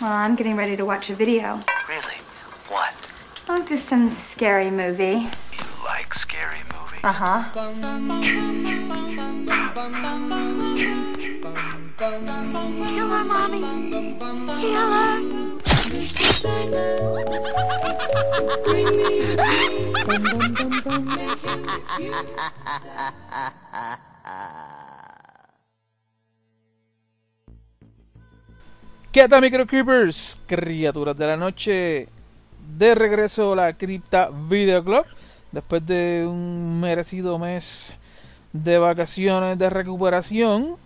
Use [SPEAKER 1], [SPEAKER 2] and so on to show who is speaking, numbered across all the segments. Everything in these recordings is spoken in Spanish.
[SPEAKER 1] Well, I'm getting ready to watch a video.
[SPEAKER 2] Really? What?
[SPEAKER 1] Oh, just some scary movie.
[SPEAKER 2] You like scary movies?
[SPEAKER 1] Uh huh.
[SPEAKER 3] Killer, mommy. Killer.
[SPEAKER 4] ¿Qué tal, microcreepers? Criaturas de la noche. De regreso a la Cripta Video Club. Después de un merecido mes de vacaciones de recuperación.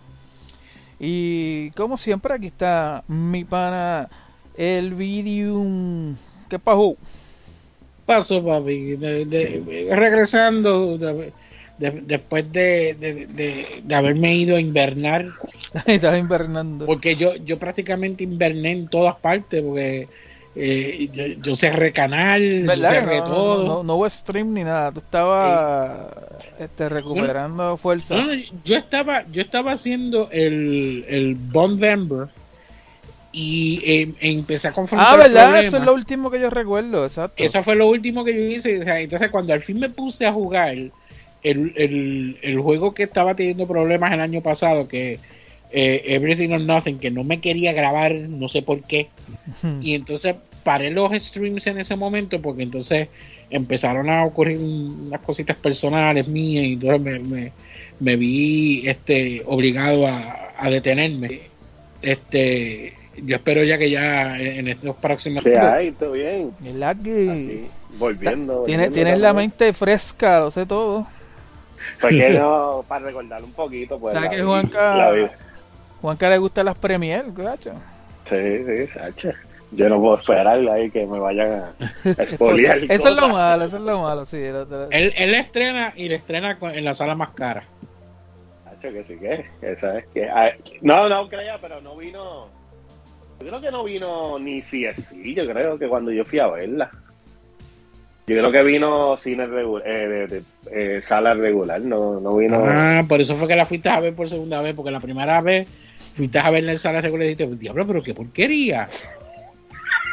[SPEAKER 4] Y como siempre, aquí está mi pana, el Vidium. ¿Qué pasó?
[SPEAKER 5] Paso, papi. De- de- regresando de- después de, de- de- haberme ido a invernar,
[SPEAKER 4] Estaba invernando.
[SPEAKER 5] porque yo, yo prácticamente inverné en todas partes, porque eh, yo, yo cerré canal, cerré
[SPEAKER 4] No,
[SPEAKER 5] todo.
[SPEAKER 4] no, no hubo stream ni nada. Tú estabas este, recuperando fuerza.
[SPEAKER 5] No, no, yo estaba, yo estaba haciendo el, el Bondvember y eh, empecé a confrontar
[SPEAKER 4] Ah, ¿verdad?
[SPEAKER 5] problemas.
[SPEAKER 4] Eso es lo último que yo recuerdo, exacto.
[SPEAKER 5] Eso fue lo último que yo hice. o sea, entonces, cuando al fin me puse a jugar el, el, el juego que estaba teniendo problemas el año pasado, que eh, Everything or Nothing, que no me quería grabar, no sé por qué. Y entonces paré los streams en ese momento porque entonces empezaron a ocurrir unas cositas personales mías y entonces me, me, me vi este obligado a, a detenerme. Este, yo espero ya que ya en estos próximos
[SPEAKER 6] ¿Qué hay? ¿Todo bien?
[SPEAKER 4] ¿Verdad que
[SPEAKER 6] Aquí, volviendo.
[SPEAKER 4] tienes,
[SPEAKER 6] volviendo
[SPEAKER 4] tienes la mente fresca, lo sé todo?
[SPEAKER 6] Pues que no, para recordar un poquito. Pues,
[SPEAKER 4] ¿Sabes que Juanca. Juanca le gustan las premier, gacho?
[SPEAKER 6] Sí, sí, Sacha. Yo no puedo esperar ahí que me vayan a, expoliar.
[SPEAKER 4] Eso es lo malo, eso es lo malo, sí. lo- lo-
[SPEAKER 5] Él, él estrena y le estrena en la sala más cara.
[SPEAKER 6] Sacha, que sí que, que sabes que... ah, No, no creía, pero no vino... Yo creo que no vino ni CSC, yo creo que cuando yo fui a verla. Yo creo que vino cine regular, eh, de, de- eh, sala regular, no, no vino...
[SPEAKER 5] Ah, por eso fue que la fuiste a ver por segunda vez, porque la primera vez fuiste a verla en sala regular y dijiste, diablo, pero qué porquería.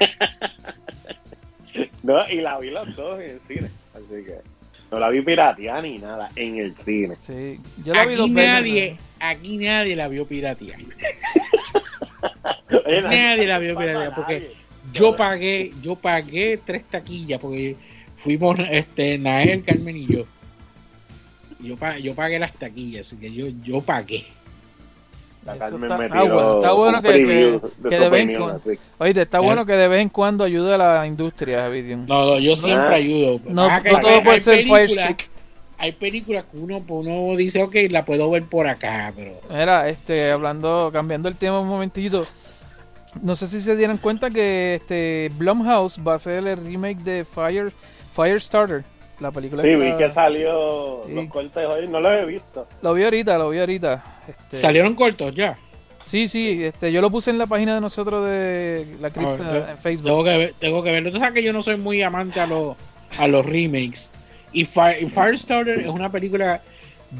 [SPEAKER 6] No, y la vi los dos en el cine, así que... No la vi pirateada ni nada, en el cine.
[SPEAKER 4] Sí, yo la vi
[SPEAKER 5] Aquí
[SPEAKER 4] veces,
[SPEAKER 5] nadie, aquí nadie la vio piratear.
[SPEAKER 6] Oye,
[SPEAKER 5] Nadie la vio
[SPEAKER 6] no pasa
[SPEAKER 5] piratear,
[SPEAKER 6] a
[SPEAKER 5] porque yo pagué, yo pagué tres taquillas, porque fuimos este Nael, Carmen y yo. Yo, pa- yo pagué las taquillas, así que yo, yo pagué.
[SPEAKER 6] La Carmen
[SPEAKER 4] está,
[SPEAKER 6] me tiró
[SPEAKER 4] bueno, está bueno
[SPEAKER 6] un
[SPEAKER 4] que, que,
[SPEAKER 6] de
[SPEAKER 4] que
[SPEAKER 6] su
[SPEAKER 4] de vez en cuando, oíste, está
[SPEAKER 5] Eh.
[SPEAKER 4] bueno que de vez en cuando ayude a la industria, Vidium.
[SPEAKER 5] No, no, yo siempre
[SPEAKER 6] Ah.
[SPEAKER 5] ayudo.
[SPEAKER 4] No,
[SPEAKER 5] que
[SPEAKER 4] no
[SPEAKER 5] hay-
[SPEAKER 4] todo puede
[SPEAKER 5] hay
[SPEAKER 4] ser Fire
[SPEAKER 5] películas-
[SPEAKER 4] Stick.
[SPEAKER 5] Hay películas que uno, pues, uno dice, ok, la puedo ver por acá, pero...
[SPEAKER 4] Mira, este, hablando, cambiando el tema un momentito. No sé si se dieron cuenta que este Blumhouse va a hacer el remake de Fire Firestarter, la película.
[SPEAKER 6] Sí,
[SPEAKER 4] que
[SPEAKER 6] vi que salió
[SPEAKER 4] Sí.
[SPEAKER 6] los cortes hoy, no los he visto.
[SPEAKER 4] Lo vi ahorita, lo vi ahorita. Este,
[SPEAKER 5] Salieron cortos ya.
[SPEAKER 4] Sí, sí, este, yo lo puse en la página de nosotros de la cripta
[SPEAKER 5] Ah, te-
[SPEAKER 4] en Facebook.
[SPEAKER 5] Tengo que, ver- tengo que verlo. Tú sabes que yo no soy muy amante a los, a los remakes. Y, Fire- y Firestarter es una película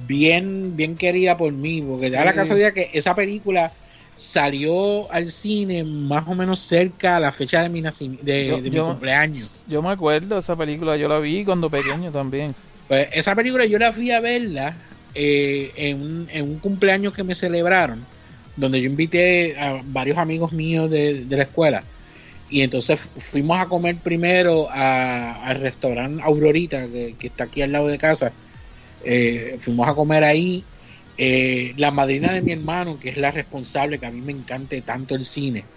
[SPEAKER 5] bien, bien querida por mí. Porque da la
[SPEAKER 4] Sí.
[SPEAKER 5] casualidad que esa película salió al cine más o menos cerca a la fecha de mi, de,
[SPEAKER 4] Yo-
[SPEAKER 5] de mi
[SPEAKER 4] yo-
[SPEAKER 5] cumpleaños.
[SPEAKER 4] Yo me acuerdo esa película, yo la vi cuando pequeño también.
[SPEAKER 5] Pues esa película yo la fui a verla eh, en, un, en un cumpleaños que me celebraron, donde yo invité a varios amigos míos de, de la escuela. Y entonces fu- fuimos a comer primero al restaurante Aurorita, que, que está aquí al lado de casa. Eh, fuimos a comer ahí. Eh, la madrina de mi hermano, que es la responsable, que a mí me encante tanto el cine,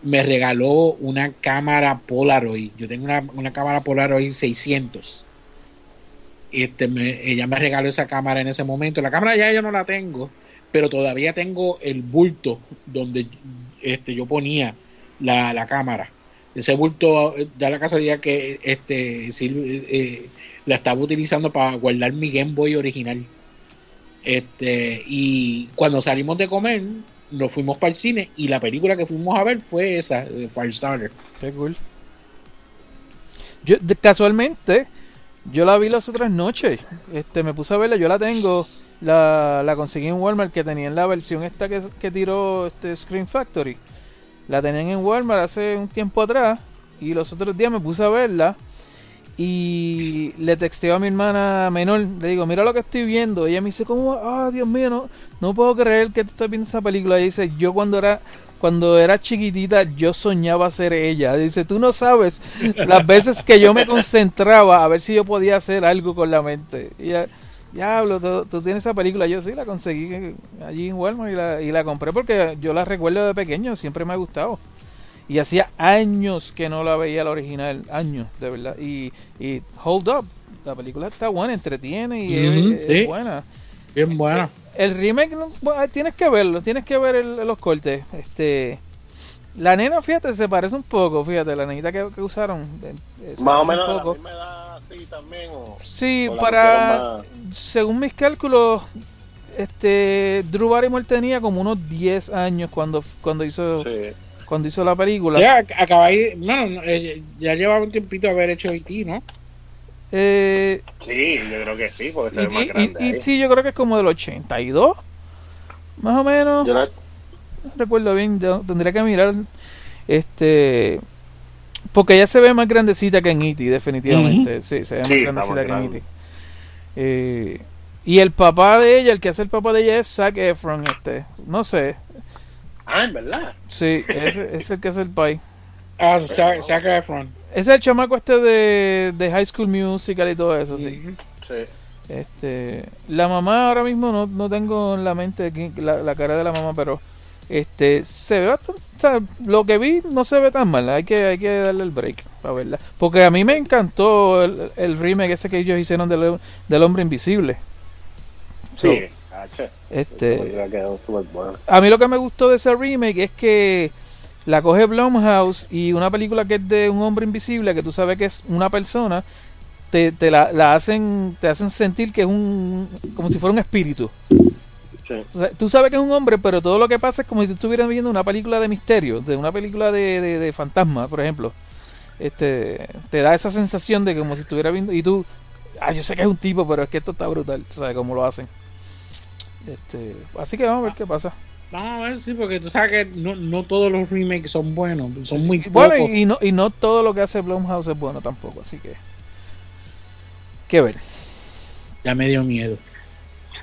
[SPEAKER 5] me regaló una cámara Polaroid. Yo tengo una, una cámara Polaroid 600 este me- ella me regaló esa cámara en ese momento. La cámara ya yo no la tengo, pero todavía tengo el bulto donde este yo ponía la, la cámara. Ese bulto eh, da la casualidad que este sí, eh, la estaba utilizando para guardar mi Game Boy original. Este, y cuando salimos de comer, nos fuimos para el cine y la película que fuimos a ver fue esa, de Firestarter.
[SPEAKER 4] Qué cool. Yo, casualmente, yo la vi las otras noches. Este, me puse a verla, yo la tengo. La, la conseguí en Walmart que tenía en la versión esta que, que tiró este Screen Factory. La tenían en Walmart hace un tiempo atrás y los otros días me puse a verla y le texteo a mi hermana menor, le digo, mira lo que estoy viendo. Ella me dice, ¿cómo? Ah, Dios mío, no, no puedo creer que tú estás viendo esa película. Y dice, yo cuando era cuando era chiquitita yo soñaba ser ella. Dice, tú no sabes las veces que yo me concentraba a ver si yo podía hacer algo con la mente. Y ya, diablo, tú, tú tienes esa película. Yo sí la conseguí allí en Walmart y la, y la compré porque yo la recuerdo de pequeño, siempre me ha gustado. Y hacía años que no la veía la original, años, de verdad. Y, y Hold Up, la película está buena, entretiene y es-
[SPEAKER 5] Ujú,
[SPEAKER 4] es,
[SPEAKER 5] sí.
[SPEAKER 4] buena.
[SPEAKER 5] Bien buena.
[SPEAKER 4] El remake, bueno, tienes que verlo, tienes que ver el- los cortes. Este, la nena, fíjate, se parece un poco, fíjate, la nenita que, que usaron. eh,
[SPEAKER 6] Más o menos
[SPEAKER 4] un
[SPEAKER 6] a la
[SPEAKER 4] poco.
[SPEAKER 6] misma edad así también. O,
[SPEAKER 4] Sí,
[SPEAKER 6] o
[SPEAKER 4] para, según mis cálculos, este, Drew Barrymore tenía como unos 10 años cuando, cuando hizo,
[SPEAKER 6] sí.
[SPEAKER 4] Cuando hizo la película.
[SPEAKER 5] Ya acabáis, bueno, no, eh, ya llevaba un tiempito haber hecho E.T., ¿no?
[SPEAKER 4] Eh,
[SPEAKER 6] Sí, yo creo que sí, porque se ve
[SPEAKER 4] y,
[SPEAKER 6] más grande.
[SPEAKER 4] y-
[SPEAKER 6] ahí.
[SPEAKER 4] sí, yo creo que es como del 82, más o menos.
[SPEAKER 6] Yo la-
[SPEAKER 4] no recuerdo bien, yo tendría que mirar. Este. Porque ella se ve más grandecita que en E.T., definitivamente. Sí, se ve más
[SPEAKER 6] Sí,
[SPEAKER 4] grandecita que en
[SPEAKER 6] grande.
[SPEAKER 4] E.T. Eh, y el papá de ella, el que hace el papá de ella es Zac Efron, este. No sé.
[SPEAKER 6] Ah, en verdad.
[SPEAKER 4] Sí, ese es el que hace el pai.
[SPEAKER 5] Ah, Zac Zac Efron.
[SPEAKER 4] Ese es el chamaco este de, de High School Musical y todo eso, sí.
[SPEAKER 6] Sí.
[SPEAKER 4] Este, la mamá ahora mismo no, no tengo en la mente quién- la, la cara de la mamá, pero este se ve bastante, o sea, lo que vi no se ve tan mal, hay que hay que darle el break para verla, porque a mí me encantó el, el remake ese que ellos hicieron del, del hombre invisible.
[SPEAKER 6] Sí.
[SPEAKER 4] Este, a mí lo que me gustó de ese remake es que la coge Blumhouse y una película que es de un hombre invisible, que tú sabes que es una persona, te, te la, la hacen te hacen sentir que es un como si fuera un espíritu.
[SPEAKER 6] Sí.
[SPEAKER 4] O sea, tú sabes que es un hombre, pero todo lo que pasa es como si tú estuvieras viendo una película de misterio, de una película de, de, de fantasma, por ejemplo. Este, te da esa sensación de como si estuviera viendo y tú, ah, yo sé que es un tipo, pero es que esto está brutal, tú sabes cómo lo hacen. Este, así que vamos a ver qué pasa.
[SPEAKER 5] Vamos a ver, sí, porque tú sabes que no, no todos los remakes son buenos, son muy
[SPEAKER 4] Bueno,
[SPEAKER 5] pocos.
[SPEAKER 4] y, no, y no todo lo que hace Blumhouse es bueno tampoco, así que. Que ver.
[SPEAKER 5] Ya me dio miedo.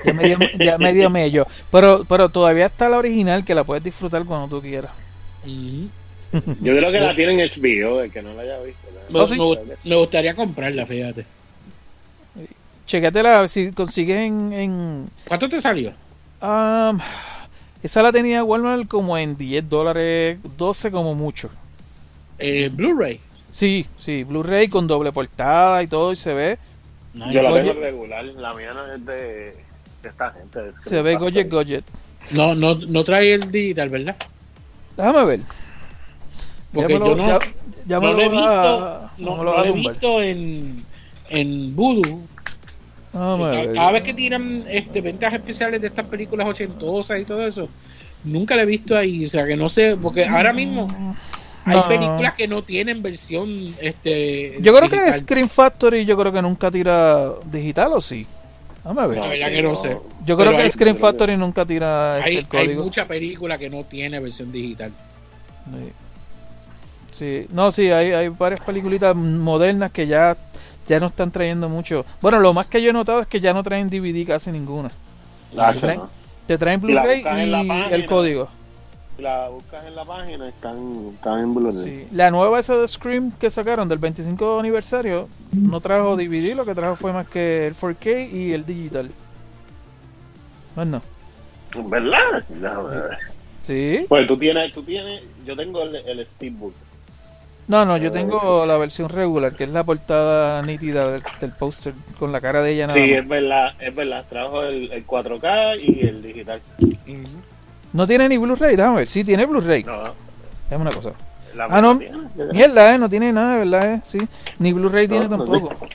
[SPEAKER 4] Ya me dio, ya me dio mello. Pero, pero todavía está la original que la puedes disfrutar cuando tú quieras.
[SPEAKER 5] Ujú.
[SPEAKER 6] Yo creo que la tienen en HBO, el que no la haya visto.
[SPEAKER 4] sí.
[SPEAKER 5] me- me gustaría comprarla, fíjate.
[SPEAKER 4] Chequéatela si consigues en. en
[SPEAKER 5] ¿Cuánto te salió?
[SPEAKER 4] um, esa la tenía Walmart como en 10 dólares, 12 como mucho.
[SPEAKER 5] Eh, Blu-ray.
[SPEAKER 4] Sí, sí, Blu-ray con doble portada y todo, y se ve.
[SPEAKER 6] Yo la tengo regular, la mía no es de, de esta gente.
[SPEAKER 4] Se ve Gojet Gojet.
[SPEAKER 5] No, no, no trae el digital, ¿verdad?
[SPEAKER 4] Déjame ver.
[SPEAKER 5] Porque yo no,
[SPEAKER 4] ya-
[SPEAKER 5] no lo he visto,
[SPEAKER 4] a-
[SPEAKER 5] no,
[SPEAKER 4] lo a
[SPEAKER 5] he visto en, en Voodoo.
[SPEAKER 4] Déjame
[SPEAKER 5] Cada, vez que tiran este, ventas especiales de estas películas ochentosas y todo eso, nunca la he visto ahí. O sea, que no sé, porque ahora mismo hay
[SPEAKER 4] No.
[SPEAKER 5] películas que no tienen versión. este
[SPEAKER 4] Yo creo que. Screen Factory yo creo que nunca tira digital o sí. Déjame ver.
[SPEAKER 5] La verdad que no sé.
[SPEAKER 4] yo creo
[SPEAKER 5] pero
[SPEAKER 4] que
[SPEAKER 5] hay-
[SPEAKER 4] Screen Factory nunca tira este,
[SPEAKER 5] Hay,
[SPEAKER 4] el
[SPEAKER 5] hay
[SPEAKER 4] código.
[SPEAKER 5] mucha película que no tiene versión digital.
[SPEAKER 4] Sí. Sí. No, sí, hay, hay varias peliculitas modernas que ya, ya no están trayendo mucho. Bueno, lo más que yo he notado es que ya no traen DVD casi ninguna.
[SPEAKER 6] Nacho,
[SPEAKER 4] traen-
[SPEAKER 6] ¿no?
[SPEAKER 4] Te traen
[SPEAKER 6] Y la
[SPEAKER 4] Blu-ray y el código.
[SPEAKER 6] La buscas en la página, están, están en Blu-ray.
[SPEAKER 4] Sí. La nueva esa de Scream que sacaron del 25 aniversario no trajo DVD, lo que trajo fue más que el 4K y el digital. Bueno,
[SPEAKER 6] ¿Verdad?
[SPEAKER 4] Sí.
[SPEAKER 6] Pues tú tienes, tú tienes, yo tengo el, el Steelbook.
[SPEAKER 4] No, no, yo tengo la versión regular, que es la portada nítida del, del póster con la cara de ella nada
[SPEAKER 6] Sí,
[SPEAKER 4] más.
[SPEAKER 6] es verdad, es verdad. Trajo el, el 4K y el digital.
[SPEAKER 4] No tiene ni Blu-ray, déjame ver. Sí, tiene Blu-ray.
[SPEAKER 6] No,
[SPEAKER 4] Déjame una cosa.
[SPEAKER 6] la
[SPEAKER 4] Ah, no.
[SPEAKER 6] tiene.
[SPEAKER 4] Mierda, eh, no tiene nada, ¿verdad? Eh? Sí. Ni Blu-ray tiene
[SPEAKER 6] No, no
[SPEAKER 4] tampoco.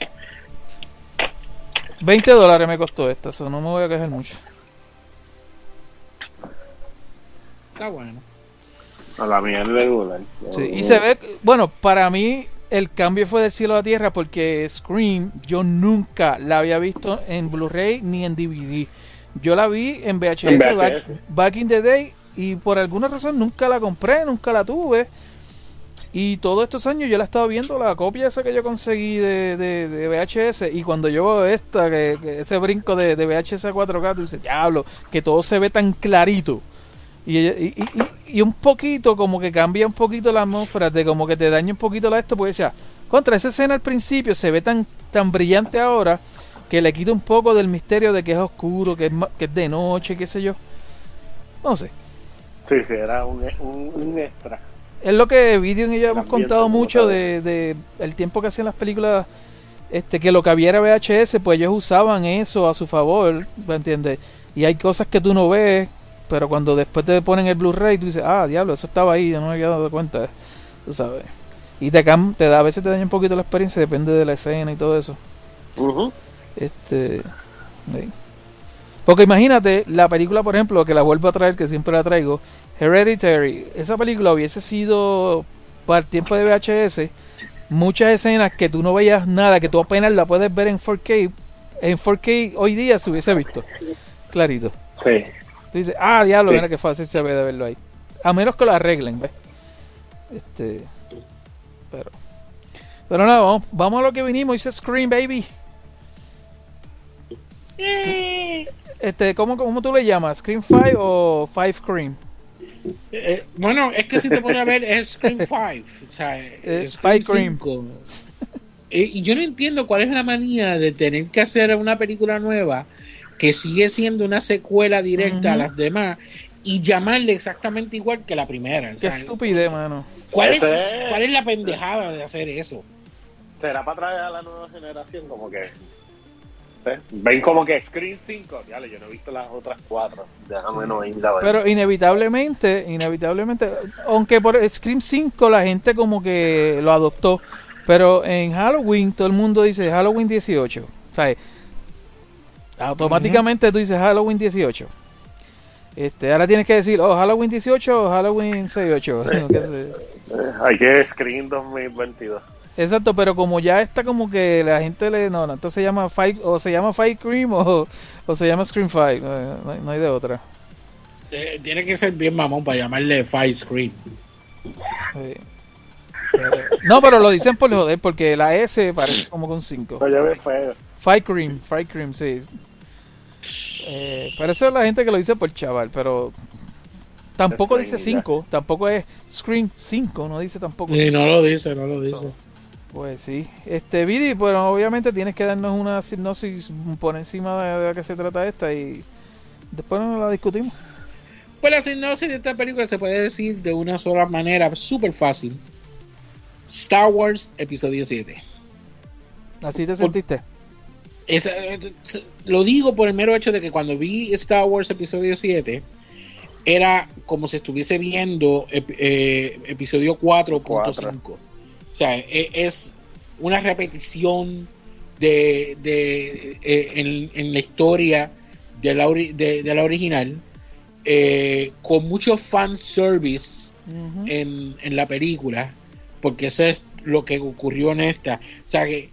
[SPEAKER 4] 20 dólares me costó esta, eso no me voy a quejar mucho.
[SPEAKER 5] Está bueno.
[SPEAKER 6] No, la mía es regular.
[SPEAKER 4] Sí, y se ve, bueno, para mí el cambio fue del cielo a la tierra porque Scream yo nunca la había visto en Blu-ray ni en DVD. Yo la vi en VHS,
[SPEAKER 6] En VHS.
[SPEAKER 4] Back, back in the day y por alguna razón nunca la compré, nunca la tuve. Y todos estos años yo la he estado viendo, la copia esa que yo conseguí de, de, de VHS. Y cuando yo veo esta, que, que ese brinco de, de VHS a 4K, tú dices, diablo, que todo se ve tan clarito. Y, y, y, y un poquito, como que cambia un poquito la atmósfera, de como que te daña un poquito la esto, porque decía, contra esa escena al principio se ve tan, tan brillante ahora que le quita un poco del misterio de que es oscuro, que es, que es de noche, qué sé yo. No sé.
[SPEAKER 6] Sí, sí, era un, un, un extra.
[SPEAKER 4] Es lo que Video y yo hemos contado mucho de, de el tiempo que hacían las películas, este que lo que había era VHS, pues ellos usaban eso a su favor, ¿me entiendes? Y hay cosas que tú no ves, pero cuando después te ponen el Blu-ray, tú dices, ah, diablo, eso estaba ahí, yo no me había dado cuenta, tú sabes. Y te, cam- te da, a veces te daña un poquito la experiencia, depende de la escena y todo eso. Este. sí. Porque imagínate, la película, por ejemplo, que la vuelvo a traer, que siempre la traigo, Hereditary. Esa película hubiese sido para el tiempo de VHS. Muchas escenas que tú no veías nada, que tú apenas la puedes ver en 4K. En 4K hoy día se hubiese visto. Clarito.
[SPEAKER 6] Sí.
[SPEAKER 4] Tú dices, ah, diablo,
[SPEAKER 6] Sí.
[SPEAKER 4] mira qué fácil se ve de verlo ahí. A menos que lo arreglen, ¿ves? Este. Pero. Pero nada, vamos, vamos a lo que vinimos. Dice Scream Baby. Este, ¿cómo, ¿cómo tú le llamas? ¿Scream 5 o 5 Scream?
[SPEAKER 5] Eh, bueno, es que si te pones a ver, es Scream 5. O sea,
[SPEAKER 4] Es
[SPEAKER 5] Scream
[SPEAKER 4] Five Cream.
[SPEAKER 5] 5. Eh, y yo no entiendo cuál es la manía de tener que hacer una película nueva que sigue siendo una secuela directa a las demás y llamarle exactamente igual que la primera. O
[SPEAKER 4] Qué
[SPEAKER 5] sea,
[SPEAKER 4] estupidez, mano.
[SPEAKER 5] ¿cuál, es, ¿Cuál es la pendejada de hacer eso?
[SPEAKER 6] ¿Será para traer a la nueva generación? Como que. ¿eh? Ven como que Screen 5. Ya, yo no he visto las otras cuatro. Déjame no ir a ver.
[SPEAKER 4] Pero inevitablemente, inevitablemente, aunque por Scream 5 la gente como que lo adoptó, pero en Halloween todo el mundo dice Halloween 18, ¿sabes? Automáticamente tú dices Halloween 18. Este, ahora tienes que decir, oh, Halloween 18 o Halloween 68. qué sé.
[SPEAKER 6] Eh, hay que Screen 2022.
[SPEAKER 4] Exacto, pero como ya está como que la gente le... No, no, entonces se llama Five, o se llama Five Cream o, o se llama Scream 5, no, no hay- no hay de otra.
[SPEAKER 5] Eh, tiene que ser bien mamón para llamarle Five Screen.
[SPEAKER 4] Sí. No, pero lo dicen por joder, porque la S parece como con 5.
[SPEAKER 6] No, yo veo feo.
[SPEAKER 4] Five Cream, Five Cream, sí. Eh, pero eso es la gente que lo dice por chaval, pero tampoco dice
[SPEAKER 6] ahí, ya.
[SPEAKER 4] 5, tampoco es Scream 5, no dice tampoco.
[SPEAKER 5] Y no lo dice, no lo dice.
[SPEAKER 4] Pues sí. Este, Vidi, bueno, obviamente tienes que darnos una sinopsis por encima de, de qué se trata esta y después nos la discutimos.
[SPEAKER 5] Pues la sinopsis de esta película se puede decir de una sola manera, súper fácil. Star Wars Episodio 7.
[SPEAKER 4] Así te
[SPEAKER 5] Por-
[SPEAKER 4] sentiste.
[SPEAKER 5] Es, eh, lo digo por el mero hecho de que cuando vi Star Wars Episodio 7, era como si estuviese viendo ep- eh, Episodio 4.5. O sea, e- es una repetición de, de eh, en, en la historia de la, ori- de, de la original, eh, con mucho fan service en, en la película, porque eso es lo que ocurrió en esta. O sea que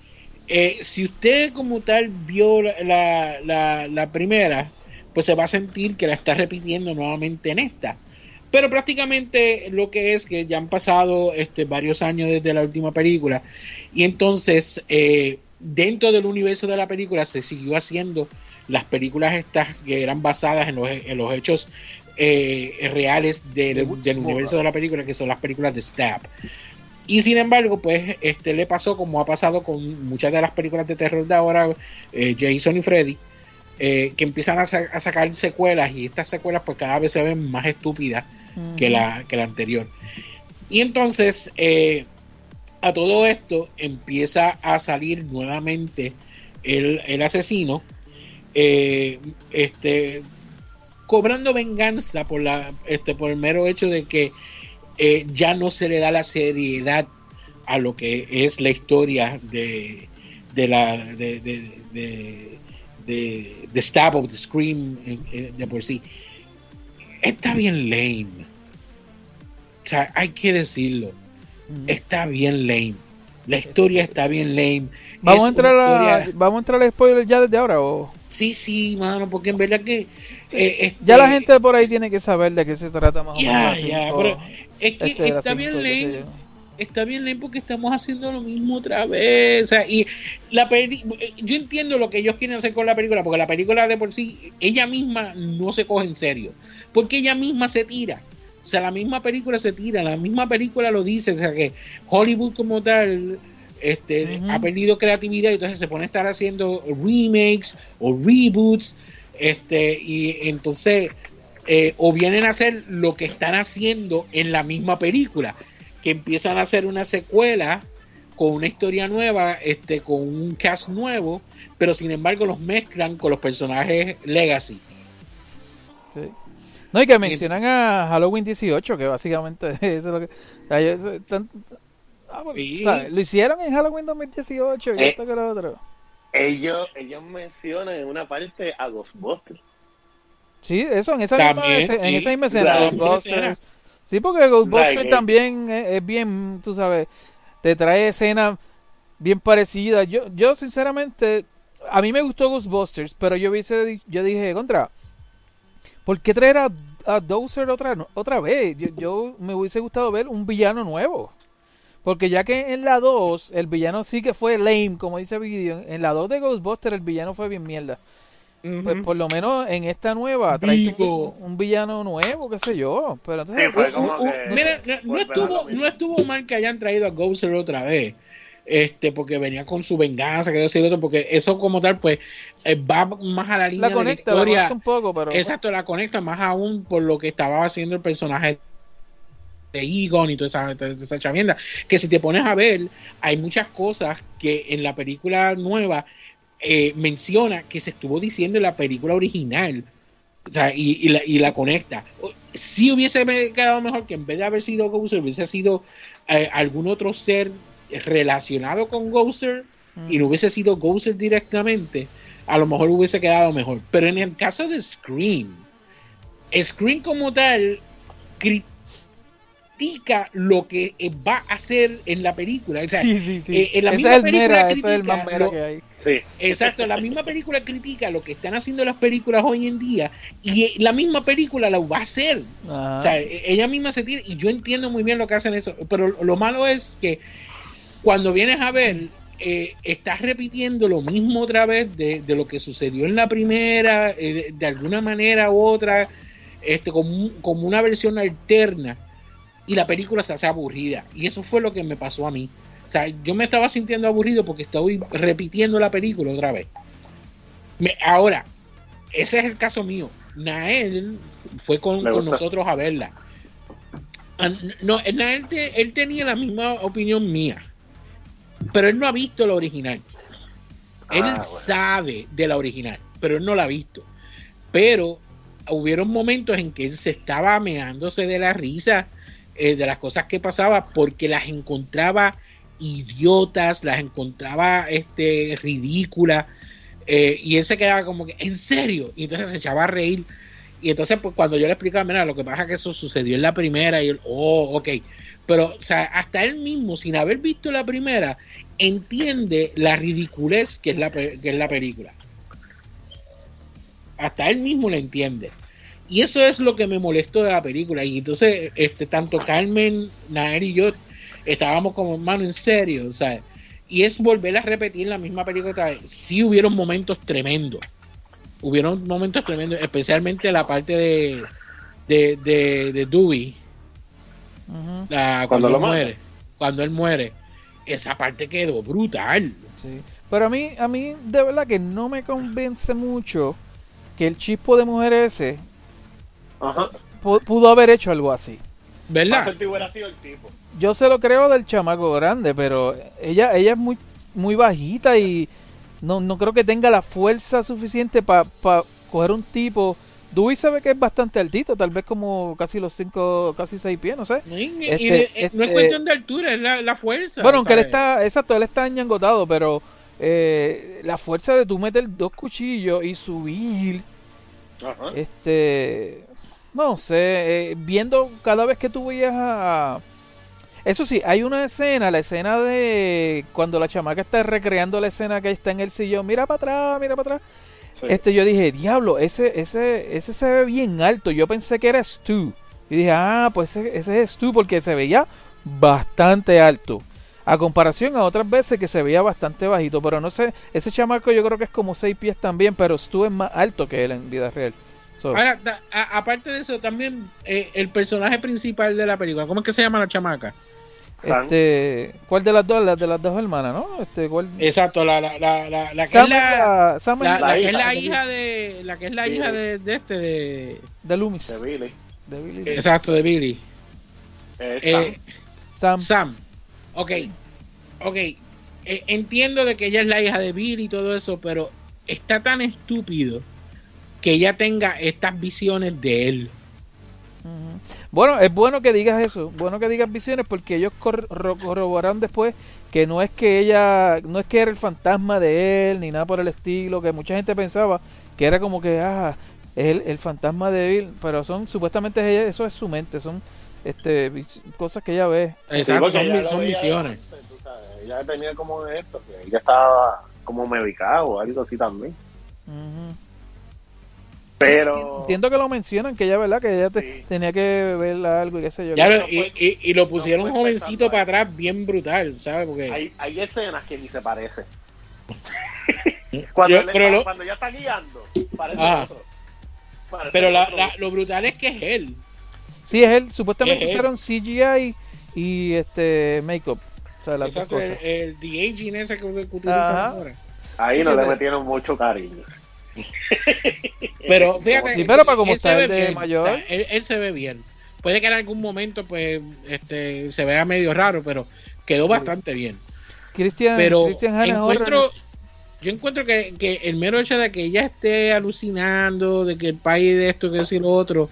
[SPEAKER 5] eh, si usted como tal vio la, la, la- la primera, pues se va a sentir que la está repitiendo nuevamente en esta. Pero prácticamente lo que es que ya han pasado este, varios años desde la última película y entonces eh, dentro del universo de la película se siguió haciendo las películas estas que eran basadas en los, en los hechos eh, reales del, del universo de la película, que son las películas de Stab. Y sin embargo, pues este le pasó como ha pasado con muchas de las películas de terror de ahora, eh, Jason y Freddy, eh, que empiezan a, sa- a sacar secuelas y estas secuelas pues cada vez se ven más estúpidas que, la, que la anterior. Y entonces, eh, a todo esto empieza a salir nuevamente el, el asesino, este, cobrando venganza por, la, este, por el mero hecho de que eh, ya no se le da la seriedad a lo que es la historia de, de la de, de, de, Stab of the Scream de por sí. Está bien lame. O sea hay que decirlo. Está bien lame. La historia está bien lame.
[SPEAKER 4] Vamos a entrar a,
[SPEAKER 5] historia-
[SPEAKER 4] vamos a entrar al spoiler ya desde ahora o
[SPEAKER 5] Sí, sí, mano, porque en verdad que Eh, este,
[SPEAKER 4] Ya la gente por ahí tiene que saber de qué se trata más o menos.
[SPEAKER 5] Ya,
[SPEAKER 4] la
[SPEAKER 5] ya,
[SPEAKER 4] cinco-
[SPEAKER 5] pero es que
[SPEAKER 4] este
[SPEAKER 5] está bien
[SPEAKER 4] yo.
[SPEAKER 5] Está bien lento porque estamos haciendo lo mismo otra vez. O sea, y la peli- yo entiendo lo que ellos quieren hacer con la película, porque la película de por sí, ella misma no se coge en serio. Porque ella misma se tira. O sea, la misma película se tira, la misma película lo dice. O sea, que Hollywood como tal este, ha perdido creatividad y entonces se pone a estar haciendo remakes o reboots. Este, y entonces, eh, o vienen a hacer lo que están haciendo en la misma película, que empiezan a hacer una secuela con una historia nueva, este, con un cast nuevo, pero sin embargo los mezclan con los personajes Legacy.
[SPEAKER 4] Sí. No, y que mencionan a Halloween 18, que básicamente eso es lo que. o sea, ellos están- ah, bueno,
[SPEAKER 5] Sí.
[SPEAKER 4] ¿sabes? Lo hicieron en Halloween 2018 y
[SPEAKER 6] Eh.
[SPEAKER 4] esto que lo otro.
[SPEAKER 6] Ellos, ellos mencionan en una parte a Ghostbusters.
[SPEAKER 4] Sí, eso, en esa misma,
[SPEAKER 5] También,
[SPEAKER 4] escena- en esa misma escena. Ghostbusters. Sí, porque Ghostbusters
[SPEAKER 6] que-
[SPEAKER 4] también es, es bien, tú sabes, te trae escenas bien parecidas. Yo, yo sinceramente, a mí me gustó Ghostbusters, pero yo di- yo dije, contra, ¿por qué traer a, a Dozer otra, no- otra vez? Yo, yo me hubiese gustado ver un villano nuevo. Porque ya que en la 2 el villano sí que fue lame, como dice Video, en la 2 de Ghostbusters el villano fue bien mierda. Pues por lo menos en esta nueva trae un, un villano nuevo, qué sé yo. Pero entonces,
[SPEAKER 6] Sí, fue como que-
[SPEAKER 5] mira, no, estuvo, no estuvo mal que hayan traído a Gozer otra vez. Este, porque venía con su venganza, que decir otro, porque eso como tal, pues, eh, va más a la línea
[SPEAKER 4] la conecta,
[SPEAKER 5] de
[SPEAKER 4] la
[SPEAKER 5] la historia.
[SPEAKER 4] conecta un poco, pero
[SPEAKER 5] Exacto, la conecta más aún por lo que estaba haciendo el personaje de Egon y toda esa, toda esa chavienda. Que si te pones a ver, hay muchas cosas que en la película nueva eh, menciona que se estuvo diciendo en la película original. O sea, y, y la, y la conecta. Si hubiese quedado mejor que en vez de haber sido Gozer, hubiese sido eh, algún otro ser relacionado con Gozer y no hubiese sido Gozer directamente, a lo mejor hubiese quedado mejor. Pero en el caso de Scream, Scream como tal critica lo que eh, va a hacer en la película. O sea,
[SPEAKER 4] sí, sí, sí.
[SPEAKER 5] eh, en la
[SPEAKER 4] ese
[SPEAKER 5] misma
[SPEAKER 4] es el
[SPEAKER 5] película
[SPEAKER 4] mera, ese es el
[SPEAKER 5] critica
[SPEAKER 4] más mera
[SPEAKER 5] lo-
[SPEAKER 4] que hay.
[SPEAKER 6] Sí.
[SPEAKER 5] Exacto, la misma película critica lo que están haciendo las películas hoy en día y eh, la misma película la va a hacer.
[SPEAKER 4] Ajá.
[SPEAKER 5] O sea, e- ella misma se tira y yo entiendo muy bien lo que hacen eso, pero lo malo es que cuando vienes a ver, eh, estás repitiendo lo mismo otra vez de, de lo que sucedió en la primera, eh, de, de alguna manera u otra, este, como, como una versión alterna y la película se hace aburrida. Y eso fue lo que me pasó a mí. O sea, yo me estaba sintiendo aburrido porque estoy repitiendo la película otra vez. Me- ahora, ese es el caso mío. Nael fue con, nosotros a verla. Ah, No, Nael, te- él tenía la misma opinión mía, pero él no ha visto la original. Él
[SPEAKER 6] Ah, bueno.
[SPEAKER 5] sabe de la original, pero él no la ha visto. Pero hubieron momentos en que él se estaba meándose de la risa eh, de las cosas que pasaba porque las encontraba idiotas, las encontraba este ridículas eh, y él se quedaba como que en serio y entonces se echaba a reír. Y entonces pues cuando yo le explicaba mira lo que pasa es que eso sucedió en la primera y él oh ok. Pero o sea hasta él mismo sin haber visto la primera entiende la ridiculez que es la, que es la película. Hasta él mismo la entiende. Y eso es lo que me molestó de la película. Y entonces este tanto Carmen Nair y yo estábamos como hermano en serio o sea y es volver a repetir la misma película otra vez sí hubieron momentos tremendos hubieron momentos tremendos especialmente la parte de de, de, de Dewey la-
[SPEAKER 6] Cuando
[SPEAKER 5] cuando,
[SPEAKER 6] lo mata.
[SPEAKER 5] muere cuando él muere esa parte quedó brutal
[SPEAKER 4] sí. Pero a mí, a mí de verdad que no me convence mucho que el chispo de mujer ese
[SPEAKER 6] Ajá.
[SPEAKER 4] pudo haber hecho algo así.
[SPEAKER 5] ¿Verdad?
[SPEAKER 6] Fácil te hubiera sido el tipo.
[SPEAKER 4] Yo se lo creo del chamaco grande, pero ella, ella es muy, muy bajita y no, no creo que tenga la fuerza suficiente para coger un tipo. Dewey se ve que es bastante altito, tal vez como casi los cinco, casi seis pies, no sé.
[SPEAKER 5] Y- y-
[SPEAKER 4] Este-
[SPEAKER 5] y- no es
[SPEAKER 4] este-
[SPEAKER 5] cuestión de altura, es la, la fuerza.
[SPEAKER 4] Bueno, aunque él está, exacto, él está ñangotado, pero eh, la fuerza de tú meter dos cuchillos y subir,
[SPEAKER 6] Ajá.
[SPEAKER 4] este, no sé, eh, viendo cada vez que tú veías a... Eso sí, hay una escena, la escena de cuando la chamaca está recreando la escena que está en el sillón, mira para atrás, mira para atrás.
[SPEAKER 6] Sí.
[SPEAKER 4] este yo dije, diablo, ese, ese, ese se ve bien alto. Yo pensé que era Stu. Y dije, ah, pues ese, ese es Stu porque se veía bastante alto. A comparación a otras veces que se veía bastante bajito. Pero no sé, ese chamaco yo creo que es como 6 pies también, pero Stu es más alto que él en vida real. So,
[SPEAKER 5] Ahora, a- aparte de eso, también eh, el personaje principal de la película, ¿cómo es que se llama la chamaca?
[SPEAKER 4] Este, ¿cuál de las dos? Las de las dos hermanas, ¿no? Este, ¿cuál?
[SPEAKER 5] Exacto, la, la, la, la, la que
[SPEAKER 4] Sam
[SPEAKER 5] es la,
[SPEAKER 4] la-
[SPEAKER 5] la-
[SPEAKER 6] la
[SPEAKER 5] la que es
[SPEAKER 6] hija.
[SPEAKER 5] la hija de la que es la hija de, de este de
[SPEAKER 4] de Loomis.
[SPEAKER 6] de Billy.
[SPEAKER 4] de Billy.
[SPEAKER 5] exacto de Billy
[SPEAKER 6] Eh,
[SPEAKER 5] Eh,
[SPEAKER 6] Sam.
[SPEAKER 4] Sam.
[SPEAKER 5] Sam ok ok eh, entiendo de que ella es la hija de Billy y todo eso pero está tan estúpido que ella tenga estas visiones de él.
[SPEAKER 4] Bueno, es bueno que digas eso, bueno que digas visiones porque ellos cor- ro- corroboraron después que no es que ella, no es que era el fantasma de él ni nada por el estilo, que mucha gente pensaba que era como que, ah, es el, el fantasma de Bill, pero son supuestamente ella, eso es su mente, son este cosas que ella ve.
[SPEAKER 5] Exacto son,
[SPEAKER 6] ella
[SPEAKER 5] son
[SPEAKER 6] veía
[SPEAKER 5] visiones
[SPEAKER 6] tú sabes, Ella tenía como eso, que ella estaba como medicada o algo así también.
[SPEAKER 4] Ujú.
[SPEAKER 6] Pero.
[SPEAKER 4] Entiendo que lo mencionan, que ella, ¿verdad? Que ella te-
[SPEAKER 6] Sí.
[SPEAKER 4] tenía que ver algo y qué sé yo.
[SPEAKER 5] Ya
[SPEAKER 6] no
[SPEAKER 5] lo- y,
[SPEAKER 6] fue-
[SPEAKER 5] y- y lo pusieron
[SPEAKER 6] no
[SPEAKER 5] jovencito para atrás bien brutal ¿sabes? porque
[SPEAKER 6] Hay, hay escenas que ni se parecen. cuando,
[SPEAKER 5] Yo-
[SPEAKER 6] él
[SPEAKER 5] pero
[SPEAKER 6] está-
[SPEAKER 5] lo-
[SPEAKER 6] cuando ella está guiando, parece otro. Parece
[SPEAKER 5] pero la-
[SPEAKER 6] otro.
[SPEAKER 5] la- lo brutal es que es él
[SPEAKER 4] Sí, es él, supuestamente
[SPEAKER 5] Es él.
[SPEAKER 4] usaron CGI y este make-up. O sea, las dos
[SPEAKER 5] Exacto, el,
[SPEAKER 4] cosas.
[SPEAKER 5] el de aging ese que, que utilizan ahora.
[SPEAKER 6] Ahí no le metieron mucho cariño.
[SPEAKER 5] Pero fíjate,
[SPEAKER 4] Sí, pero para como
[SPEAKER 5] él se
[SPEAKER 4] está
[SPEAKER 5] ve
[SPEAKER 4] el de
[SPEAKER 5] bien,
[SPEAKER 4] mayor.
[SPEAKER 5] o sea, él, él se ve bien. Puede que en algún momento pues este se vea medio raro, pero quedó bastante bien.
[SPEAKER 4] Christian,
[SPEAKER 5] Pero
[SPEAKER 4] Christian
[SPEAKER 5] encuentro, yo encuentro que, que el mero hecho de que ella esté alucinando, de que el país de esto, que eso y lo otro,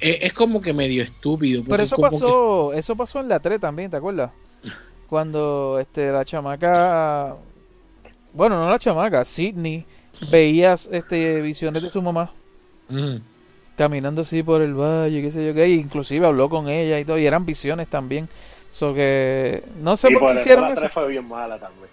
[SPEAKER 5] eh, es como que medio estúpido.
[SPEAKER 4] Pero eso pasó, eso pasó en la 3 también, ¿te acuerdas? Cuando este la chamaca bueno, no la chamaca, Sidney veías este visiones de su mamá
[SPEAKER 5] Ujú.
[SPEAKER 4] caminando así por el valle, qué sé yo qué, y inclusive habló con ella y todo, y eran visiones también. So que no sé
[SPEAKER 6] y
[SPEAKER 4] por qué
[SPEAKER 6] eso
[SPEAKER 4] hicieron
[SPEAKER 6] la
[SPEAKER 4] eso.
[SPEAKER 6] 3 fue bien mala también.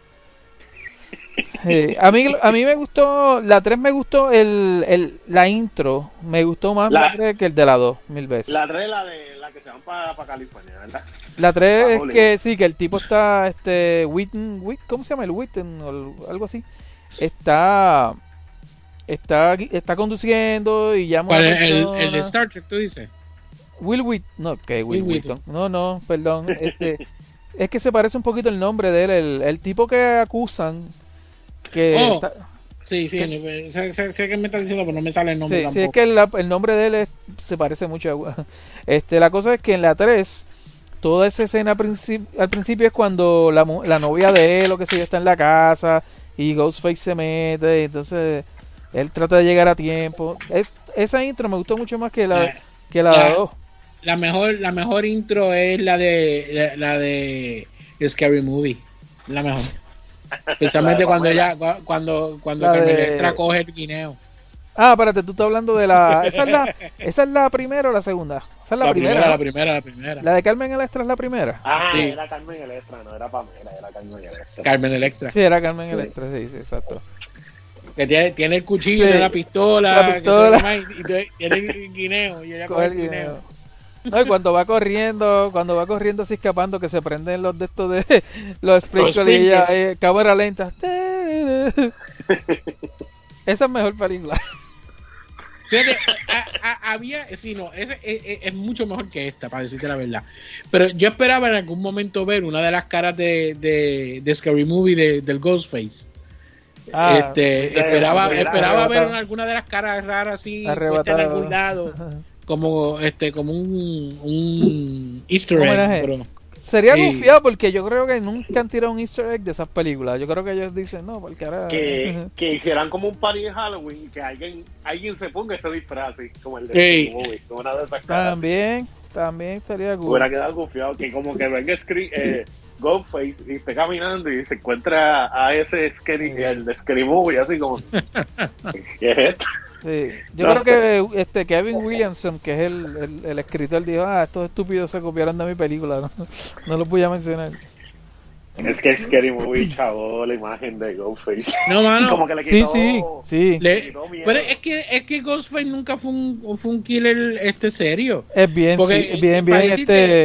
[SPEAKER 4] Eh, a mí a mí me gustó la 3 me gustó el, el la intro, me gustó más
[SPEAKER 6] La-
[SPEAKER 4] la 3 que el de la 2, mil veces.
[SPEAKER 6] La 3 la de la que se van para California, ¿verdad?
[SPEAKER 4] La 3
[SPEAKER 6] Ah,
[SPEAKER 4] es que sí, que el tipo está, este, Witten, Whit- ¿cómo se llama? El Witten o el- algo así. Está, está, está conduciendo y llama a
[SPEAKER 5] ¿Cuál
[SPEAKER 4] una
[SPEAKER 5] es el, el de Star Trek, tú dices.
[SPEAKER 4] Will Whit, no, que Will,
[SPEAKER 5] Will
[SPEAKER 4] Wheaton. No, no, perdón. Este, es que se parece un poquito el nombre de él, el, el tipo que acusan que
[SPEAKER 5] Oh,
[SPEAKER 4] está-
[SPEAKER 5] Sí, sí, no, sé, sé- sé que me está diciendo, pero no me sale el nombre
[SPEAKER 4] Sí, sí,
[SPEAKER 5] tampoco.
[SPEAKER 4] es que el, el nombre de él es- se parece mucho a... Este, la cosa es que en la 3, toda esa escena princip- al principio es cuando la, la novia de él o que sé yo está en la casa y Ghostface se mete y entonces él trata de llegar a tiempo. Es, esa intro me gustó mucho más que la, que la
[SPEAKER 5] la-
[SPEAKER 4] 2.
[SPEAKER 5] La mejor, la mejor intro es la de la, la de Scary Movie. La mejor. Especialmente cuando ella, cua- cuando, cuando Carmen
[SPEAKER 4] de-
[SPEAKER 5] coge el guineo.
[SPEAKER 4] Ah, espérate, tú estás hablando de la... ¿Esa es la, esa es la primera o la segunda? Esa es la,
[SPEAKER 5] La,
[SPEAKER 4] primera.
[SPEAKER 5] primera,
[SPEAKER 4] ¿no?
[SPEAKER 5] la primera, la primera.
[SPEAKER 4] La de Carmen Electra es la primera.
[SPEAKER 6] Ah,
[SPEAKER 5] Sí.
[SPEAKER 6] era Carmen Electra, no era Pamela, era Carmen Electra.
[SPEAKER 5] Carmen Electra.
[SPEAKER 4] Sí, era Carmen Electra, sí, sí, exacto.
[SPEAKER 5] Que tiene, tiene el cuchillo,
[SPEAKER 4] Sí.
[SPEAKER 5] la pistola,
[SPEAKER 4] La pistola.
[SPEAKER 5] llama, y, tiene el guineo, y ella
[SPEAKER 4] Coge el
[SPEAKER 5] guineo.
[SPEAKER 4] guineo. No, y cuando va corriendo, cuando va corriendo así escapando, que se prenden los de estos de los sprinkles y ella, eh, cámara lenta. Esa es mejor película.
[SPEAKER 5] Fíjate, a- a- había, sí, no, es, es- es mucho mejor que esta, para decirte la verdad. Pero yo esperaba en algún momento ver una de las caras de, de, de Scary Movie de- del Ghostface.
[SPEAKER 4] Ah,
[SPEAKER 5] este, esperaba, esperaba ver alguna de las caras raras así, en algún lado, como este, como un, un Easter egg.
[SPEAKER 4] Sería
[SPEAKER 5] Sí.
[SPEAKER 4] confiado porque yo creo que nunca han tirado un easter egg de esas películas. Yo creo que ellos dicen, no, porque ahora...
[SPEAKER 6] Que, que hicieran como un party de Halloween y que alguien, alguien se ponga ese disfraz así, como el de
[SPEAKER 5] Sí.
[SPEAKER 6] Scary Movie, como una de esas caras.
[SPEAKER 4] También, también estaría cool.
[SPEAKER 6] Hubiera quedado confiado que como que venga eh, Ghostface y esté caminando y se encuentra a ese Scary, el de Scary Movie, así como, ¿qué es esto?
[SPEAKER 4] Sí. Yo
[SPEAKER 6] No
[SPEAKER 4] creo que este Kevin Williamson, que es el, el, el escritor, dijo, ah, estos estúpidos se copiaron de mi película, no, no los voy a mencionar.
[SPEAKER 6] Es que Scary Movie chavó la imagen de Ghostface.
[SPEAKER 5] No, mano.
[SPEAKER 6] Como que le
[SPEAKER 4] Sí,
[SPEAKER 6] quitó...
[SPEAKER 4] sí, sí.
[SPEAKER 5] Le-
[SPEAKER 6] quitó miedo.
[SPEAKER 5] pero es que es que Ghostface nunca fue un, fue un killer este serio.
[SPEAKER 4] Es bien,
[SPEAKER 5] Porque,
[SPEAKER 4] sí, bien, bien,
[SPEAKER 5] decirte-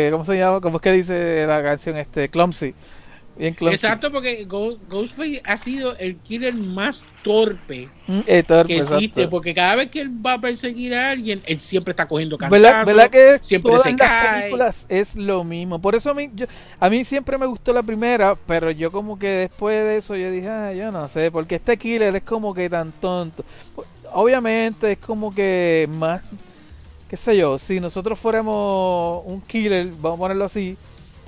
[SPEAKER 4] este, ¿cómo se llama? ¿Cómo es que dice la canción? Este, Clumsy. Bien.
[SPEAKER 5] Exacto, porque Ghost- Ghostface ha sido el killer más torpe
[SPEAKER 4] Mm, eh, torpe,
[SPEAKER 5] que existe,
[SPEAKER 4] exacto.
[SPEAKER 5] porque cada vez que él va a perseguir a alguien, él siempre está cogiendo
[SPEAKER 4] ¿Verdad,
[SPEAKER 5] cantazos,
[SPEAKER 4] ¿Verdad que
[SPEAKER 5] siempre
[SPEAKER 4] todas
[SPEAKER 5] se
[SPEAKER 4] las
[SPEAKER 5] cae.
[SPEAKER 4] películas es lo mismo? Por eso a mí, yo- a mí siempre me gustó la primera, pero yo como que después de eso yo dije, ah, yo no sé, porque este killer es como que tan tonto. Obviamente es como que más, qué sé yo, si nosotros fuéramos un killer, vamos a ponerlo así,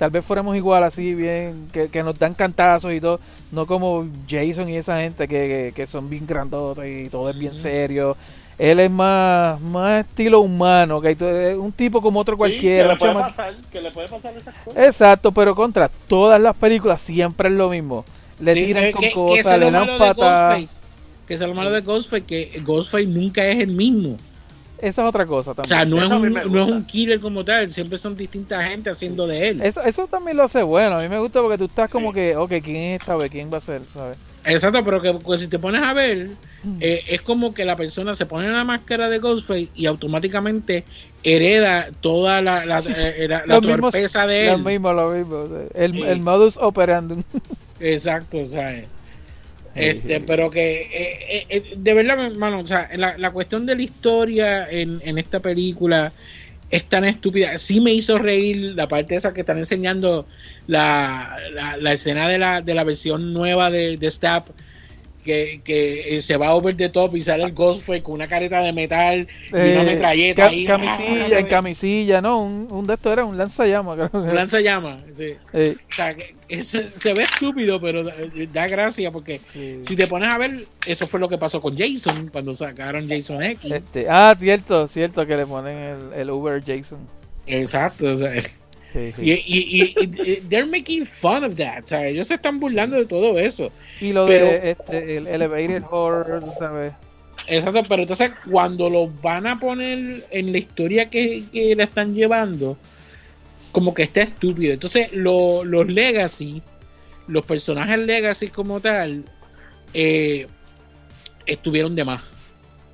[SPEAKER 4] tal vez fuéramos igual así, bien, que, que nos dan cantazos y todo, no como Jason y esa gente que, que, que son bien grandotes y todo es bien serio. Él es más, más estilo humano, que es un tipo como otro
[SPEAKER 6] Sí,
[SPEAKER 4] cualquiera.
[SPEAKER 6] que le puede pasar, que le puede pasar esas cosas.
[SPEAKER 4] Exacto, pero contra todas las películas siempre es lo mismo. Le
[SPEAKER 5] Sí,
[SPEAKER 4] tiran con cosas, le dan patas.
[SPEAKER 5] Que es lo malo de Ghostface, que Ghostface nunca es el mismo.
[SPEAKER 4] Esa es otra cosa
[SPEAKER 5] O
[SPEAKER 4] también.
[SPEAKER 5] sea, no es,
[SPEAKER 6] Eso
[SPEAKER 5] un,
[SPEAKER 6] me
[SPEAKER 5] no es
[SPEAKER 6] gusta.
[SPEAKER 5] un killer como tal, siempre son distintas gente haciendo de él.
[SPEAKER 4] Eso, eso también lo hace bueno. A mí me gusta porque tú estás como
[SPEAKER 6] Sí.
[SPEAKER 4] que, ok, ¿quién es esta vez? ¿Quién va a ser? ¿Sabes?
[SPEAKER 5] Exacto, pero que pues, si te pones a ver, eh, es como que la persona se pone la máscara de Ghostface y automáticamente hereda toda la, la,
[SPEAKER 4] Sí,
[SPEAKER 5] eh, la- la
[SPEAKER 4] Los mismos-
[SPEAKER 5] torpeza de
[SPEAKER 4] Lo
[SPEAKER 5] él.
[SPEAKER 4] mismo, lo mismo. El,
[SPEAKER 5] Sí.
[SPEAKER 4] el modus operandi.
[SPEAKER 5] Exacto, ¿sabes?
[SPEAKER 4] Sí,
[SPEAKER 5] Este,
[SPEAKER 4] sí.
[SPEAKER 5] pero que eh, eh, eh, de verdad, hermano, o sea, la, la cuestión de la historia en, en esta película es tan estúpida. Sí me hizo reír la parte esa que están enseñando la, la, la escena de la, de la versión nueva de, de Stab. Que, que eh, se va over the top y sale el Ghostface con una careta de metal y una
[SPEAKER 4] Eh,
[SPEAKER 5] metralleta
[SPEAKER 4] ca-
[SPEAKER 5] ahí.
[SPEAKER 4] Camisilla, en camisilla, ¿no? Un, un de estos era un lanzallamas.
[SPEAKER 5] Un lanzallamas, sí.
[SPEAKER 4] Eh,
[SPEAKER 5] O sea, que es- se ve estúpido, pero da, gracia porque
[SPEAKER 4] sí.
[SPEAKER 5] si te pones a ver, eso fue lo que pasó con Jason cuando sacaron Jason X.
[SPEAKER 4] Este, ah, cierto, cierto que le ponen el, el Uber Jason.
[SPEAKER 5] Exacto, o sea,
[SPEAKER 4] Sí, sí.
[SPEAKER 5] y, y, y- y- they're making fun of that, o sea, ellos se están burlando de todo eso.
[SPEAKER 4] Y lo
[SPEAKER 5] Pero-
[SPEAKER 4] de este, el elevated horror, ¿sabes?
[SPEAKER 5] Exacto, pero entonces cuando lo van a poner en la historia que, que le están llevando, como que está estúpido. Entonces lo- los Legacy, los personajes Legacy como tal, eh, estuvieron de más.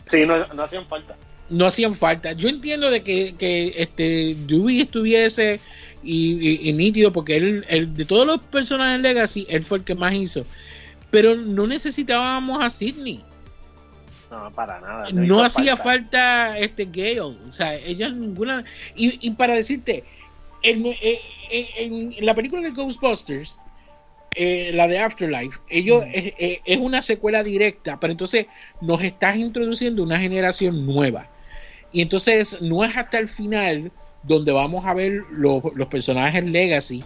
[SPEAKER 6] Sí, no, no hacían falta.
[SPEAKER 5] no hacían falta. Yo entiendo de que, que este Dewey estuviese y, y- y nítido porque él, él- de todos los personajes Legacy, él fue el que más hizo. Pero no necesitábamos a Sidney.
[SPEAKER 6] No, para nada.
[SPEAKER 5] No hacía falta este Gale. O sea, ella ninguna. Y, y para decirte, en, eh, en- en la película de Ghostbusters, eh, la de Afterlife, ellos es, es- es una secuela directa, pero entonces nos estás introduciendo una generación nueva. Y entonces no es hasta el final donde vamos a ver los, los personajes Legacy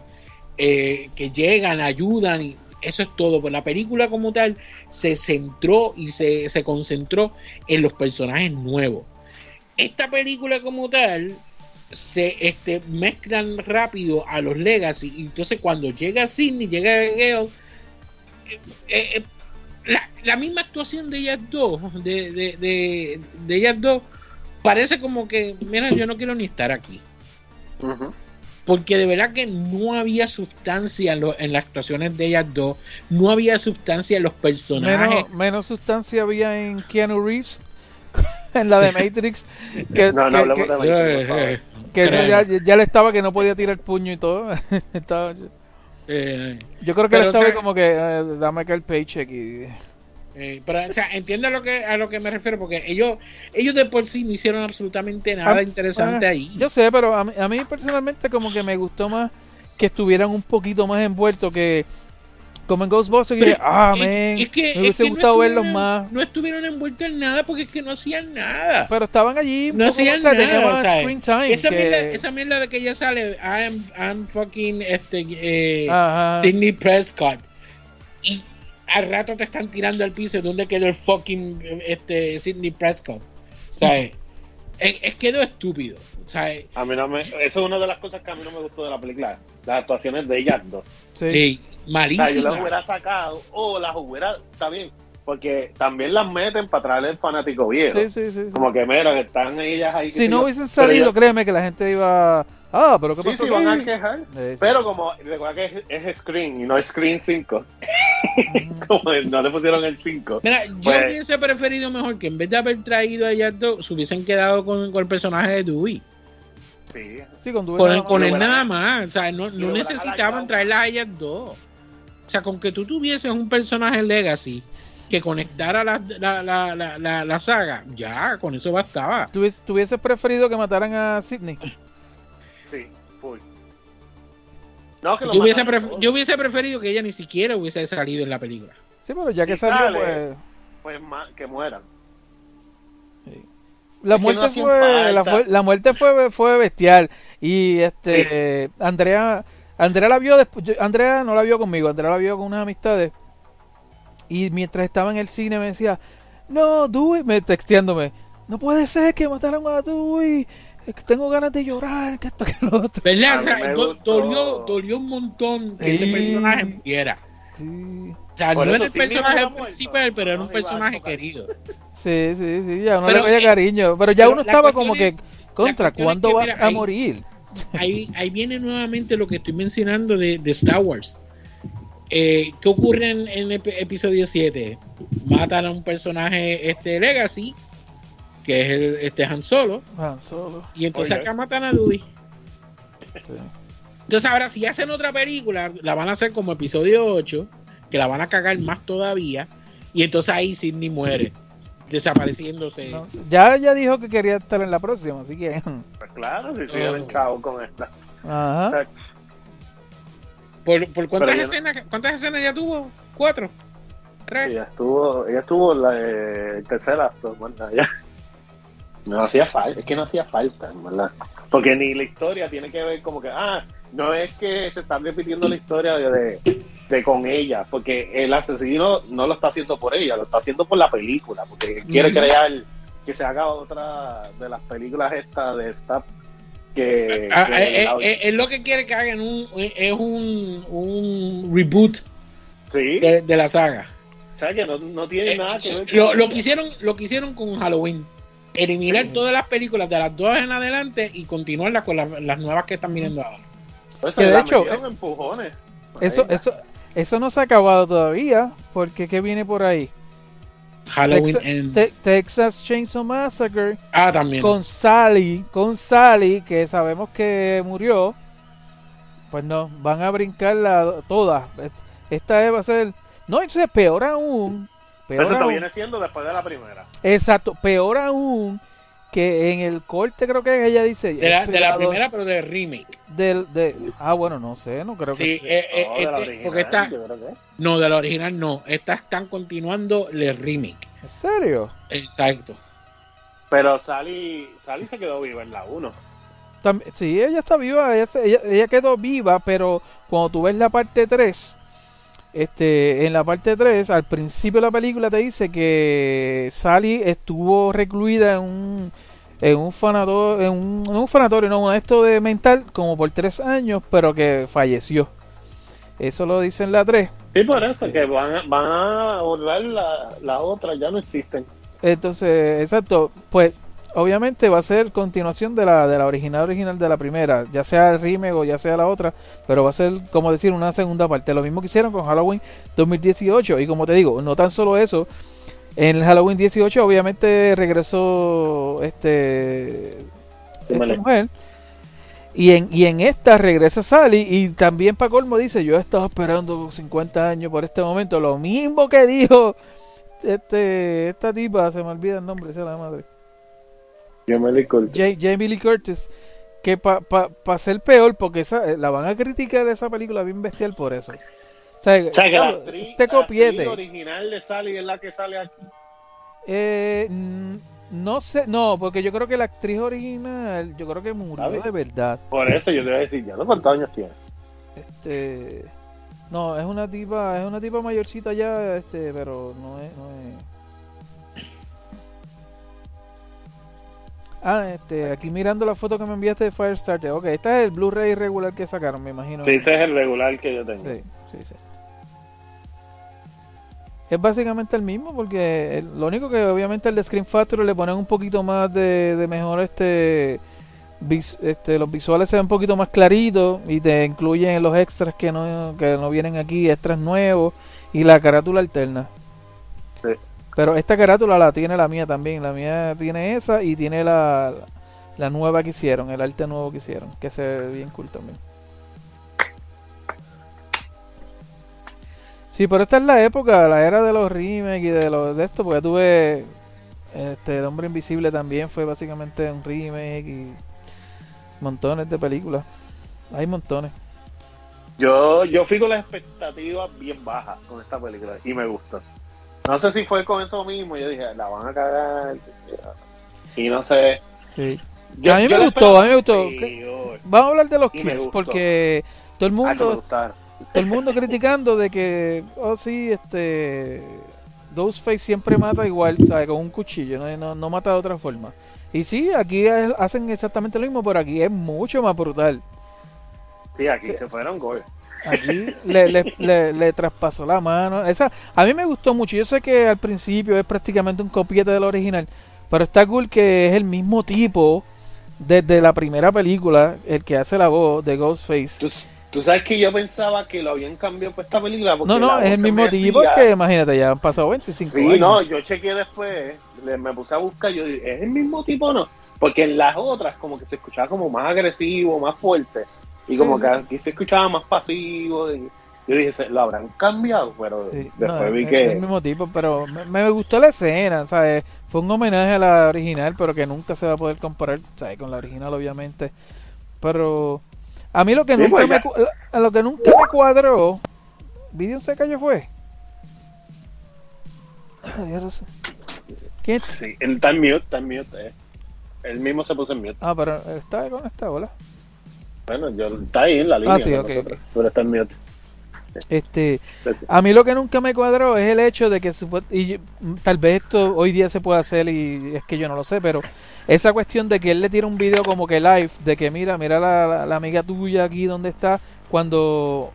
[SPEAKER 5] eh, que llegan, ayudan y eso es todo. Pues la película como tal se centró y se, se concentró en los personajes nuevos. Esta película como tal se este, mezclan rápido a los Legacy y entonces cuando llega Sidney, llega Gale, eh, eh, la, la misma actuación de ellas dos, de, de, de, de ellas dos, parece como que, mira, yo no quiero ni estar aquí. Porque de verdad que no había sustancia en, lo- en las actuaciones de ellas dos, no había sustancia en los personajes.
[SPEAKER 4] Menos, menos sustancia había en Keanu Reeves, en la de Matrix, que,
[SPEAKER 6] No, no
[SPEAKER 4] que-
[SPEAKER 6] hablemos
[SPEAKER 4] que-
[SPEAKER 6] de Matrix, por favor.
[SPEAKER 4] Que eso ya, ya le estaba que no podía tirar puño y todo. Estaba-
[SPEAKER 5] eh,
[SPEAKER 4] yo creo que él estaba
[SPEAKER 5] o sea-
[SPEAKER 4] como que eh, dame acá el paycheck y...
[SPEAKER 5] eh, pero, o sea, entiende a lo que a lo que me refiero, porque ellos ellos de por sí no hicieron absolutamente nada
[SPEAKER 4] Ah,
[SPEAKER 5] interesante
[SPEAKER 4] ah,
[SPEAKER 5] ahí.
[SPEAKER 4] Yo sé, pero a mí, a mí personalmente como que me gustó más que estuvieran un poquito más envueltos que como en Ghostbusters que ah,
[SPEAKER 5] es-
[SPEAKER 4] man,
[SPEAKER 5] es que-
[SPEAKER 4] me
[SPEAKER 5] es
[SPEAKER 4] hubiese
[SPEAKER 5] que no
[SPEAKER 4] gustado verlos más.
[SPEAKER 5] No estuvieron envueltos en nada porque es que no hacían nada.
[SPEAKER 4] Pero estaban allí,
[SPEAKER 5] No hacían
[SPEAKER 4] o sea, tenía
[SPEAKER 5] nada, o sea,
[SPEAKER 4] screen time.
[SPEAKER 5] esa,
[SPEAKER 4] que-
[SPEAKER 5] mierda, esa mierda de que ella sale, I'm, I'm fucking este, eh. Sidney Prescott. Y al rato te están tirando al piso. ¿Dónde quedó el fucking este, Sidney Prescott? O sea, es, es quedó estúpido. O sea,
[SPEAKER 6] A mí no me, eso es una de las cosas que a mí no me gustó de la película. Las actuaciones de ellas dos.
[SPEAKER 4] Sí.
[SPEAKER 5] sí,
[SPEAKER 6] O sea, yo las hubiera sacado o las hubiera, está bien, porque también las meten para traerle el fanático viejo.
[SPEAKER 4] Sí, sí, sí, sí.
[SPEAKER 6] Como que mira, que están ellas ahí.
[SPEAKER 4] Si no
[SPEAKER 6] yo.
[SPEAKER 4] hubiesen salido, créeme que la gente iba Ah, pero ¿qué
[SPEAKER 6] Sí,
[SPEAKER 4] pasó
[SPEAKER 6] sí, van a quejar.
[SPEAKER 4] Sí, sí.
[SPEAKER 6] Pero como, recuerda que es, es Screen y no es Screen 5. como no le pusieron el 5.
[SPEAKER 5] Mira, yo
[SPEAKER 6] Pues-
[SPEAKER 5] hubiese preferido mejor que en vez de haber traído a ellas dos, se hubiesen quedado con, con el personaje de Dewey.
[SPEAKER 6] Sí.
[SPEAKER 4] Sí, con
[SPEAKER 5] Con,
[SPEAKER 4] nada
[SPEAKER 5] él- con nada más. O sea, no, no necesitaban traerlas a ellas dos. O sea, con que tú tuvieses un personaje Legacy que conectara la, la, la, la, la, la saga, ya, con eso bastaba.
[SPEAKER 4] ¿Tú hubies- tú hubieses preferido que mataran a Sidney?
[SPEAKER 6] Sí, full. No, que lo
[SPEAKER 5] Yo hubiese, yo hubiese preferido que ella ni siquiera hubiese salido en la película.
[SPEAKER 4] Sí, pero ya que
[SPEAKER 6] Si
[SPEAKER 4] salió,
[SPEAKER 6] sale.
[SPEAKER 4] pues...
[SPEAKER 6] Pues que mueran.
[SPEAKER 4] La
[SPEAKER 6] Es
[SPEAKER 4] muerte
[SPEAKER 6] no
[SPEAKER 4] fue la, fue- la muerte fue fue bestial. Y este Andrea Andrea la vio después yo- Andrea no la vio conmigo Andrea la vio con unas amistades. Y mientras estaba en el cine me decía no Dewey me texteándome no puede ser que mataran a Dewey. Es que tengo ganas de llorar que esto que lo otro
[SPEAKER 5] ¿Verdad?
[SPEAKER 6] A
[SPEAKER 5] O sea, dolió, dolió un montón que ese
[SPEAKER 4] Sí.
[SPEAKER 5] personaje muriera.
[SPEAKER 4] sí
[SPEAKER 5] O sea,
[SPEAKER 6] Por
[SPEAKER 5] no era el
[SPEAKER 6] sí,
[SPEAKER 5] personaje principal, pero era
[SPEAKER 6] No
[SPEAKER 5] un personaje querido.
[SPEAKER 4] sí sí sí ya uno
[SPEAKER 5] Pero,
[SPEAKER 4] le
[SPEAKER 5] eh,
[SPEAKER 4] cariño pero ya
[SPEAKER 5] pero
[SPEAKER 4] uno estaba como que contra
[SPEAKER 5] es
[SPEAKER 4] ¿cuándo
[SPEAKER 5] que,
[SPEAKER 4] vas
[SPEAKER 5] mira,
[SPEAKER 4] a
[SPEAKER 5] ahí-
[SPEAKER 4] morir?
[SPEAKER 5] Ahí, ahí viene nuevamente lo que estoy mencionando de, de Star Wars. Eh, ¿Qué ocurre en, en ep- episodio 7? Matan a un personaje este Legacy, que es el, este Han Solo,
[SPEAKER 4] Han Solo
[SPEAKER 5] y entonces
[SPEAKER 6] Oye.
[SPEAKER 5] acá matan a Dewey.
[SPEAKER 4] sí.
[SPEAKER 5] Entonces ahora si hacen otra película, la van a hacer como episodio 8, que la van a cagar más todavía, y entonces ahí Sidney muere, desapareciéndose.
[SPEAKER 4] No, ya ya dijo que quería estar en la próxima así que
[SPEAKER 6] Pues claro, si siguen
[SPEAKER 5] Oh.
[SPEAKER 6] con esta.
[SPEAKER 4] ajá
[SPEAKER 5] ¿Por, por cuántas,
[SPEAKER 6] Pero ya no-
[SPEAKER 5] escenas, cuántas escenas ya tuvo? ¿Cuatro? ¿Tres?
[SPEAKER 6] Ella estuvo, ella estuvo en la eh, tercera. Ya. No hacía falta, es que no hacía falta, en ¿verdad? Porque ni la historia tiene que ver como que, ah, no es que se está repitiendo la historia de, de, de con ella, porque el asesino no lo está haciendo por ella, lo está haciendo por la película, porque quiere crear que se haga otra de las películas estas de Stab que,
[SPEAKER 5] Ah,
[SPEAKER 6] que
[SPEAKER 5] eh, eh,
[SPEAKER 6] la-
[SPEAKER 5] eh, es lo que quiere que hagan un, es un, un reboot
[SPEAKER 6] sí,
[SPEAKER 5] de, de la saga.
[SPEAKER 6] o sea que no, no tiene
[SPEAKER 5] Eh,
[SPEAKER 6] nada que ver
[SPEAKER 5] lo, lo que hicieron lo que hicieron con Halloween. Eliminar todas las películas de las dos en adelante y continuarlas con las, las nuevas que están viniendo ahora
[SPEAKER 6] Pues
[SPEAKER 4] Que de
[SPEAKER 6] la
[SPEAKER 4] hecho,
[SPEAKER 6] empujones.
[SPEAKER 4] Eso, eso, eso no se ha acabado todavía, porque ¿qué viene por ahí?
[SPEAKER 5] Halloween
[SPEAKER 4] Texa-
[SPEAKER 5] Ends.
[SPEAKER 4] Te- Texas Chainsaw Massacre
[SPEAKER 5] ah también
[SPEAKER 4] con Sally, con Sally, que sabemos que murió. Pues no, van a brincarla todas. Esta va a ser, no, entonces peor aún, peor
[SPEAKER 6] Eso te viene siendo después de la primera.
[SPEAKER 4] exacto, peor aún que en el corte creo que ella dice
[SPEAKER 5] de la, de la primera pero del remake
[SPEAKER 4] del de ah bueno no sé no creo
[SPEAKER 5] sí,
[SPEAKER 4] que sea.
[SPEAKER 5] eh, eh,
[SPEAKER 6] No, de la
[SPEAKER 5] este-
[SPEAKER 6] original,
[SPEAKER 5] porque esta no de la original no estas están continuando el remake
[SPEAKER 4] ¿En serio?
[SPEAKER 5] exacto
[SPEAKER 6] Pero Sally, Sally se quedó viva en la 1.
[SPEAKER 4] Tam- sí, ella está viva, ella, ella, ella quedó viva, pero cuando tú ves la parte 3, este, en la parte 3, al principio de la película te dice que Sally estuvo recluida en un, en un fanatorio, en un, no un fanatorio, no, un esto de mental, como por 3 años, pero que falleció. Eso lo dice en la 3.
[SPEAKER 6] Sí, por eso, que van a, van a borrar la, la otra, ya no existen.
[SPEAKER 4] Entonces, exacto, pues obviamente va a ser continuación de la, de la original original de la primera, ya sea el remake o ya sea la otra, pero va a ser como decir una segunda parte, lo mismo que hicieron con Halloween 2018 y como te digo, no tan solo eso, en el Halloween 18 obviamente regresó este esta mujer. y en, y en esta regresa Sally y también para colmo dice yo he estado esperando 50 años por este momento, lo mismo que dijo este esta tipa, se me olvida el nombre, es la madre. Jamie Lee Curtis que para pa, pa ser peor porque esa, eh, la van a criticar esa película bien bestial por eso. O sea,
[SPEAKER 6] O sea, que la
[SPEAKER 4] claro,
[SPEAKER 6] actriz,
[SPEAKER 4] este
[SPEAKER 6] la
[SPEAKER 4] copiete.
[SPEAKER 6] original de Sally es la que sale aquí.
[SPEAKER 4] Eh, mm, no sé, no, porque yo creo que la actriz original, yo creo que murió
[SPEAKER 6] ¿Sabe?
[SPEAKER 4] de verdad.
[SPEAKER 6] Por eso yo te voy a decir, ya no cuántos años tiene.
[SPEAKER 4] Este, no, es una tipa, es una tipa mayorcita ya, este, pero no es, no es. Ah, este, aquí mirando la foto que me enviaste de Firestarter. Ok, este es el Blu-ray regular que sacaron, me imagino.
[SPEAKER 6] Sí, ese es el regular que yo tengo.
[SPEAKER 4] Sí, sí, sí. Es básicamente el mismo porque el- lo único que obviamente el de Screen Factory le ponen un poquito más de, de mejor este vis- este, los visuales se ven un poquito más claritos y te incluyen los extras que no, que no vienen aquí, extras nuevos y la carátula alterna. Pero esta carátula la tiene la mía también. La mía tiene esa y tiene la, la nueva que hicieron, el arte nuevo que hicieron, que se ve bien cool también. Sí, pero esta es la época, la era de los remakes y de los de esto, porque tuve este El Hombre Invisible también fue básicamente un remake y montones de películas. Hay montones.
[SPEAKER 6] Yo, yo fui las expectativas bien bajas con esta película y me gustó. No sé si fue con eso mismo, yo dije, la van a cagar. Y no sé.
[SPEAKER 4] Sí.
[SPEAKER 6] Yo-
[SPEAKER 4] a mí
[SPEAKER 6] yo
[SPEAKER 4] me gustó, a mí me gustó. Vamos a hablar de los
[SPEAKER 6] gustó.
[SPEAKER 4] porque todo el
[SPEAKER 6] Ah,
[SPEAKER 4] mundo todo el mundo criticando de que oh sí, este Ghostface siempre mata igual, ¿sabes? Con un cuchillo, no, no, no mata de otra forma. Y sí, aquí es- hacen exactamente lo mismo, pero aquí es mucho más brutal.
[SPEAKER 6] Sí, aquí
[SPEAKER 4] Sí.
[SPEAKER 6] se fueron gol.
[SPEAKER 4] Aquí le, le, le, le traspasó la mano. Esa, a mí me gustó mucho. Yo sé que al principio es prácticamente un copiete del original, pero está cool que es el mismo tipo desde la primera película, el que hace la voz de Ghostface.
[SPEAKER 6] Tú, tú sabes que yo pensaba que lo habían cambiado por esta película. porque
[SPEAKER 4] No, no, es el mismo tipo que imagínate, ya han pasado 25
[SPEAKER 6] Sí,
[SPEAKER 4] años.
[SPEAKER 6] no, yo chequeé después, le- me puse a buscar, yo dije, ¿es el mismo tipo o no? Porque en las otras como que se escuchaba como más agresivo, más fuerte, y como
[SPEAKER 4] sí.
[SPEAKER 6] que aquí se escuchaba más pasivo, y yo dije, "Se- lo habrán cambiado, pero
[SPEAKER 4] Sí,
[SPEAKER 6] después
[SPEAKER 4] no,
[SPEAKER 6] vi
[SPEAKER 4] es
[SPEAKER 6] que...
[SPEAKER 4] el mismo tipo, pero me, me gustó la escena, ¿sabes? Fue un homenaje a la original, pero que nunca se va a poder comparar, ¿sabes? Con la original, obviamente. Pero a mí lo que
[SPEAKER 6] Sí,
[SPEAKER 4] nunca
[SPEAKER 6] pues
[SPEAKER 4] me a lo que nunca me cuadró, ¿Video se cayó fue? Sí. ¿Quién?
[SPEAKER 6] Sí, está en mute, en mute, eh. Él mismo se puso en mute.
[SPEAKER 4] Ah, pero está con esta bola.
[SPEAKER 6] Bueno, yo, está ahí en la línea.
[SPEAKER 4] Ah, sí,
[SPEAKER 6] con
[SPEAKER 4] ok,
[SPEAKER 6] nosotros, pero está en mute.
[SPEAKER 4] Este. A mí lo que nunca me cuadró es el hecho de que y tal vez esto hoy día se puede hacer y es que yo no lo sé, pero esa cuestión de que él le tira un video como que live, de que mira, mira la, la- amiga tuya aquí donde está, cuando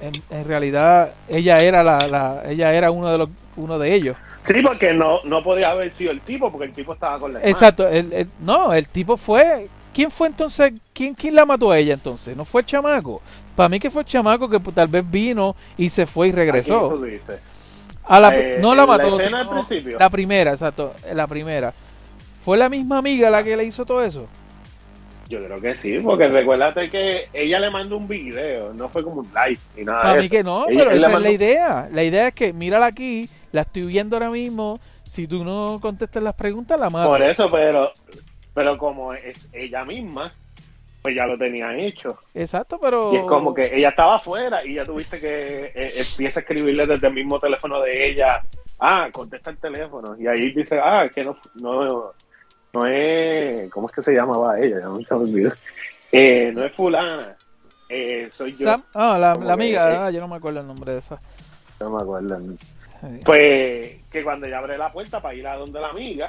[SPEAKER 4] en, en realidad ella era la, la- ella era uno de los uno de ellos.
[SPEAKER 6] Sí, porque no, no podía haber sido el tipo, porque el tipo estaba con la.
[SPEAKER 4] Exacto, el, el- no, el tipo fue ¿Quién fue entonces? ¿Quién, ¿Quién la mató a ella entonces? ¿No fue el chamaco? Para mí que fue el chamaco que pues, tal vez vino y se fue y regresó.
[SPEAKER 6] tú dices.
[SPEAKER 4] A la,
[SPEAKER 6] Eh,
[SPEAKER 4] no la
[SPEAKER 6] la
[SPEAKER 4] mató,
[SPEAKER 6] escena
[SPEAKER 4] sino
[SPEAKER 6] al principio.
[SPEAKER 4] la primera, exacto, la primera. ¿Fue la misma amiga la que le hizo todo eso?
[SPEAKER 6] Yo creo que sí, porque recuérdate que ella le mandó un video, no fue como un live ni nada
[SPEAKER 4] Para
[SPEAKER 6] de
[SPEAKER 4] mí
[SPEAKER 6] eso.
[SPEAKER 4] que no,
[SPEAKER 6] Ella-
[SPEAKER 4] pero esa es la idea. La idea es que, mírala aquí, la estoy viendo ahora mismo. Si tú no contestas las preguntas, la mato.
[SPEAKER 6] Por eso, pero pero como es ella misma, pues ya lo tenía hecho.
[SPEAKER 4] Exacto, pero...
[SPEAKER 6] Y es como que ella estaba afuera y ya tuviste que eh, empieza a escribirle desde el mismo teléfono de ella. Ah, contesta el teléfono. Y ahí dice, ah, que no, no, no es. ¿Cómo es que se llamaba ella? Ya no se me olvidó. Eh, no es Fulana. Eh, soy yo.
[SPEAKER 4] Sam- ah, la,
[SPEAKER 6] que-
[SPEAKER 4] amiga, ah, yo no me acuerdo el nombre de esa.
[SPEAKER 6] No me acuerdo. Pues que cuando ella abre la puerta para ir a donde la amiga,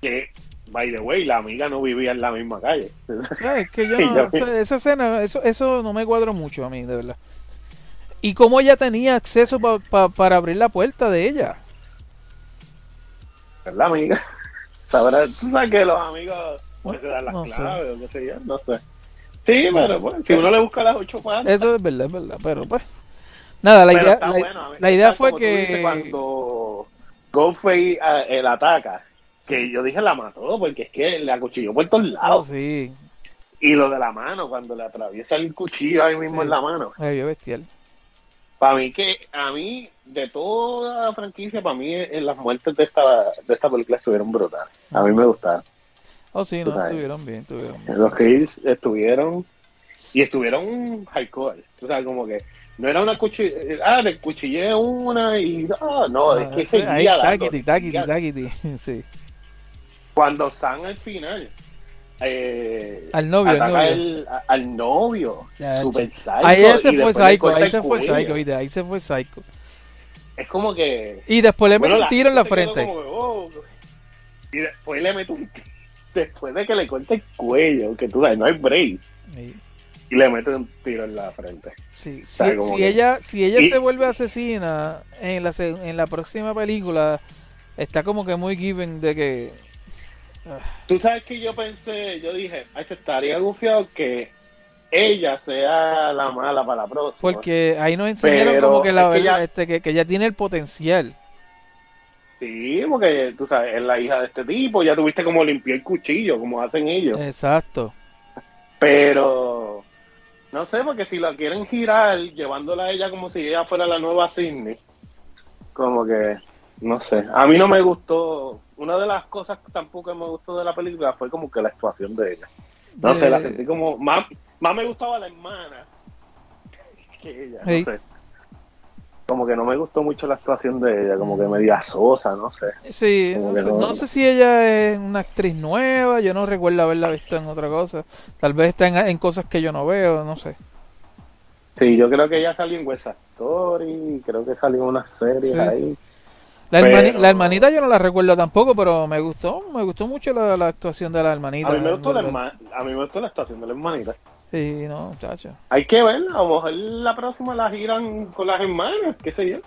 [SPEAKER 6] que, by the way, la amiga no vivía en la misma calle.
[SPEAKER 4] ¿Sabes? Que yo no, esa, esa escena, eso, eso no me cuadró mucho a mí, de verdad. ¿Y cómo ella tenía acceso pa- pa- para abrir la puerta de ella?
[SPEAKER 6] La amiga. Sabrá, tú sabes que los amigos pueden dar las
[SPEAKER 4] No sé.
[SPEAKER 6] claves o qué sé yo, no sé. Sí, pero pues, si uno le busca las ocho patas.
[SPEAKER 4] Eso es verdad, es verdad, pero pues... Nada, la
[SPEAKER 6] pero
[SPEAKER 4] idea, la,
[SPEAKER 6] bueno,
[SPEAKER 4] idea fue
[SPEAKER 6] dices,
[SPEAKER 4] que...
[SPEAKER 6] cuando Ghostface eh, el ataca, que yo dije la mató, porque es que le acuchilló por todos
[SPEAKER 4] Oh,
[SPEAKER 6] lados.
[SPEAKER 4] sí,
[SPEAKER 6] Y lo de la mano, cuando le atraviesa el cuchillo ahí mismo
[SPEAKER 4] Sí.
[SPEAKER 6] en la mano.
[SPEAKER 4] ay, vio bestial.
[SPEAKER 6] Para mí que, a mí, de toda la franquicia, para mí eh, las muertes de esta, de esta película estuvieron brutales. A mí me gustaron.
[SPEAKER 4] Oh, sí, no,
[SPEAKER 6] sabes.
[SPEAKER 4] estuvieron bien, estuvieron bien.
[SPEAKER 6] Los kills estuvieron y estuvieron hardcore. O sea, como que no era una cuchilla, ah, le cuchillé una y ah, no, es que
[SPEAKER 4] Ah,
[SPEAKER 6] seguía
[SPEAKER 4] ahí,
[SPEAKER 6] dando,
[SPEAKER 4] taquiti, taquiti,
[SPEAKER 6] seguía-
[SPEAKER 4] taquiti, sí.
[SPEAKER 6] Cuando Sam al final eh,
[SPEAKER 4] Al novio, al novio.
[SPEAKER 6] el- a- al novio, super psycho,
[SPEAKER 4] Ahí ese
[SPEAKER 6] y
[SPEAKER 4] fue psycho, ahí se fue psycho, ahí se fue psycho.
[SPEAKER 6] Es como que
[SPEAKER 4] Y después le
[SPEAKER 6] Bueno,
[SPEAKER 4] un tiro en la frente.
[SPEAKER 6] como oh, y después le mete un tiro, después de que le corte el cuello, que tú sabes, no hay break,
[SPEAKER 4] Sí.
[SPEAKER 6] y le mete un tiro en la frente.
[SPEAKER 4] Sí, si,
[SPEAKER 6] sabe, como
[SPEAKER 4] si
[SPEAKER 6] que-
[SPEAKER 4] ella, si ella
[SPEAKER 6] Y-
[SPEAKER 4] se vuelve asesina en la, se- en la próxima película, está como que muy given de que
[SPEAKER 6] Tú sabes que yo pensé, yo dije, ay, te estaría gufiado que ella sea la mala para la próxima.
[SPEAKER 4] Porque ahí nos enseñaron
[SPEAKER 6] Pero
[SPEAKER 4] como que, la,
[SPEAKER 6] es que ya-
[SPEAKER 4] este, que, que ella tiene el potencial.
[SPEAKER 6] Sí, porque tú sabes, es la hija de este tipo, ya tuviste como limpiar el cuchillo, como hacen ellos.
[SPEAKER 4] Exacto.
[SPEAKER 6] Pero no sé, porque si la quieren girar llevándola a ella como si ella fuera la nueva Sidney, como que no sé. A mí no me gustó. Una de las cosas que tampoco me gustó de la película fue como que la actuación de ella. No
[SPEAKER 4] De-
[SPEAKER 6] sé, la sentí como más, más me gustaba la hermana que ella,
[SPEAKER 4] Hey.
[SPEAKER 6] no sé. Como que no me gustó mucho la actuación de ella, como que media sosa, no sé.
[SPEAKER 4] Sí, no sé,
[SPEAKER 6] no-
[SPEAKER 4] no sé si ella es una actriz nueva, yo no recuerdo haberla visto en otra cosa. Tal vez está en, en cosas que yo no veo, no sé.
[SPEAKER 6] Sí, yo creo que ella salió en West Story, creo que salió en unas series
[SPEAKER 4] Sí.
[SPEAKER 6] ahí.
[SPEAKER 4] La,
[SPEAKER 6] Pero-
[SPEAKER 4] hermani- la hermanita yo no la recuerdo tampoco, pero me gustó, me gustó mucho la, la actuación de la hermanita.
[SPEAKER 6] A mí me gustó la herma- a mí me gustó la actuación de la hermanita.
[SPEAKER 4] Sí, no, muchacho.
[SPEAKER 6] Hay que ver, a lo mejor la próxima la giran con las hermanas, qué sé yo.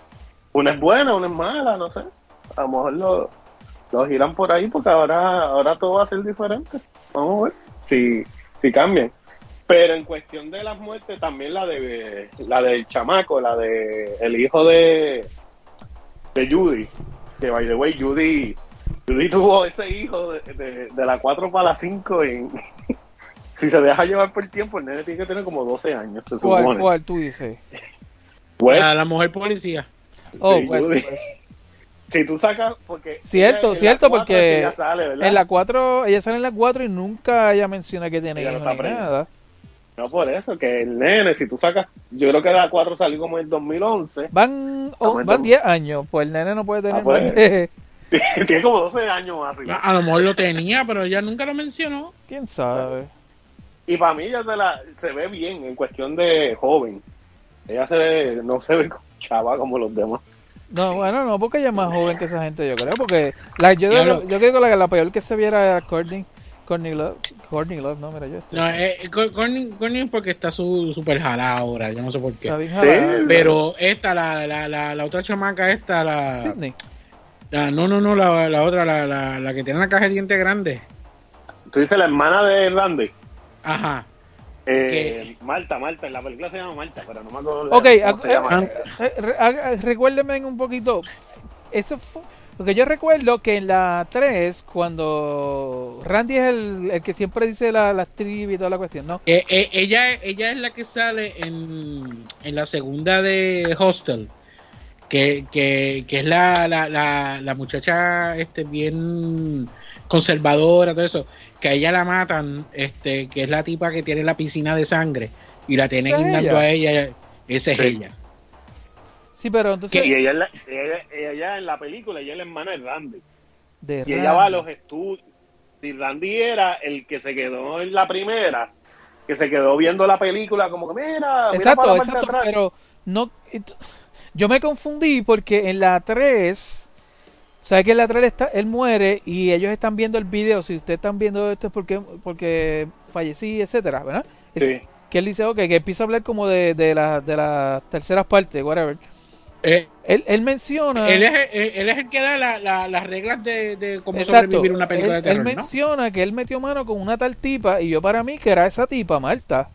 [SPEAKER 6] Una es buena, una es mala, no sé. A lo mejor lo, lo giran por ahí porque ahora, ahora todo va a ser diferente. Vamos a ver si, si cambian. Pero en cuestión de las muertes, también la de la del chamaco, la de el hijo de, de Judy. Que by the way, Judy, Judy tuvo ese hijo de, de, de la 4 para la 5 en, si se deja llevar por el tiempo, el nene tiene que tener como 12 años, se
[SPEAKER 4] ¿Cuál,
[SPEAKER 6] supone.
[SPEAKER 4] cuál tú dices?
[SPEAKER 6] Pues,
[SPEAKER 5] A la mujer policía.
[SPEAKER 4] Oh,
[SPEAKER 6] sí,
[SPEAKER 4] pues,
[SPEAKER 6] Judy.
[SPEAKER 4] pues.
[SPEAKER 6] si tú sacas, porque...
[SPEAKER 4] Cierto,
[SPEAKER 6] ella en la
[SPEAKER 4] cierto, porque
[SPEAKER 6] ella sale, ¿verdad?
[SPEAKER 4] En la 4, ella sale en la 4 y nunca ella menciona que tiene
[SPEAKER 6] no
[SPEAKER 4] hijos
[SPEAKER 6] está
[SPEAKER 4] ni nada.
[SPEAKER 6] No por eso, que el nene, si tú sacas, yo creo que la 4 salió como en el 2011,
[SPEAKER 4] Van, oh, van
[SPEAKER 6] dos.
[SPEAKER 4] 10 años, pues el nene no puede tener
[SPEAKER 6] Ah, pues.
[SPEAKER 4] más de...
[SPEAKER 6] tiene como 12 años más. así.
[SPEAKER 5] A, a lo mejor lo tenía, pero ella nunca lo mencionó.
[SPEAKER 4] ¿Quién sabe?
[SPEAKER 6] Y para mí ella se, la, se ve bien en cuestión de joven. Ella se ve, no se ve chava como los demás.
[SPEAKER 4] No, bueno, no, porque ella es más joven que esa gente, yo creo. Porque la, yo, yo creo que la, la peor que se viera era Courtney, Courtney Love. Courtney Love, no, mira yo. este,
[SPEAKER 5] No, eh, eh, Cor- Corny Corny es porque está su, super jalada ahora, yo no sé por qué.
[SPEAKER 4] Está bien jalada.
[SPEAKER 6] Sí.
[SPEAKER 5] Pero esta, la, la, la, la otra chamaca, esta, la,
[SPEAKER 4] Sydney.
[SPEAKER 5] la- no, no, no, la, la otra, la, la, la que tiene la caja de dientes grande.
[SPEAKER 6] Tú dices la hermana de Randy.
[SPEAKER 5] Ajá.
[SPEAKER 6] Eh, Marta, Marta, en la película se llama Marta, pero no me acuerdo
[SPEAKER 4] Ok,
[SPEAKER 6] cómo se
[SPEAKER 4] ah,
[SPEAKER 6] llama.
[SPEAKER 4] Eh, re- haga- Recuérdeme un poquito. Eso fue. Porque yo recuerdo que en la 3, cuando Randy es el, el que siempre dice la, trivia y toda la cuestión, ¿no?
[SPEAKER 5] Eh, eh, ella, ella es la que sale en, en la segunda de Hostel. Que, que, que es la, la, la, la muchacha este bien conservadora, todo eso. Que a ella la matan, este, que es la tipa que tiene la piscina de sangre. Y la tienen
[SPEAKER 4] ¿Esa es
[SPEAKER 5] guindando a ella. Esa es
[SPEAKER 6] Sí.
[SPEAKER 5] ella.
[SPEAKER 4] Sí, pero entonces.
[SPEAKER 6] Y ella, es la- ella, ella en la película, ella es la hermana de Randy.
[SPEAKER 4] de
[SPEAKER 6] Y ella va a los estudios. Y Randy era el que se quedó en la primera, que se quedó viendo la película como que, mira, mira para
[SPEAKER 4] Exacto,
[SPEAKER 6] de
[SPEAKER 4] exacto,
[SPEAKER 6] atrás.
[SPEAKER 4] pero no. Yo me confundí porque en la 3. ¿Sabes que en la 3 está, él muere y ellos están viendo el video? Si ustedes están viendo esto es porque, porque fallecí, etcétera, ¿verdad? Es-
[SPEAKER 6] Sí.
[SPEAKER 4] Que él dice, ok, que empieza a hablar como de, de, la, de las terceras partes, whatever.
[SPEAKER 5] Eh,
[SPEAKER 4] Él, él menciona.
[SPEAKER 5] él, es, eh, él es el que da la- la- las reglas de, de cómo
[SPEAKER 4] Exacto.
[SPEAKER 5] sobrevivir una película
[SPEAKER 4] él,
[SPEAKER 5] de terror,
[SPEAKER 4] él
[SPEAKER 5] ¿no?
[SPEAKER 4] menciona que él metió mano con una tal tipa y yo para mí que era esa tipa, Marta.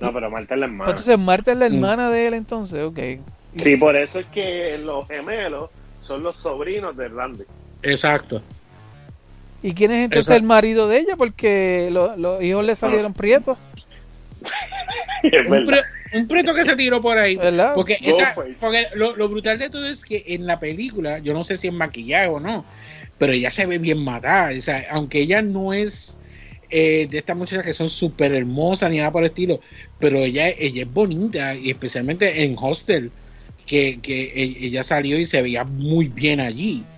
[SPEAKER 6] No, pero Marta es la hermana.
[SPEAKER 4] Entonces Marta es la
[SPEAKER 5] Mm.
[SPEAKER 4] hermana de él entonces, ok.
[SPEAKER 6] Sí, por eso es que los gemelos son los sobrinos de Randy.
[SPEAKER 5] Exacto.
[SPEAKER 4] ¿Y quién es entonces
[SPEAKER 5] Exacto.
[SPEAKER 4] el marido de ella? Porque lo- los hijos le salieron prietos,
[SPEAKER 6] es verdad.
[SPEAKER 5] Un preto que se tiró por ahí.
[SPEAKER 4] ¿verdad?
[SPEAKER 5] Porque, esa,
[SPEAKER 6] Ghostface.
[SPEAKER 5] porque lo, lo brutal de todo es que en la película, yo no sé si es maquillaje o no, pero ella se ve bien matada. O sea, aunque ella no es eh, de estas muchachas que son súper hermosas ni nada por el estilo, pero ella, ella es bonita y especialmente en Hostel, que, que e- ella salió y se veía muy bien allí.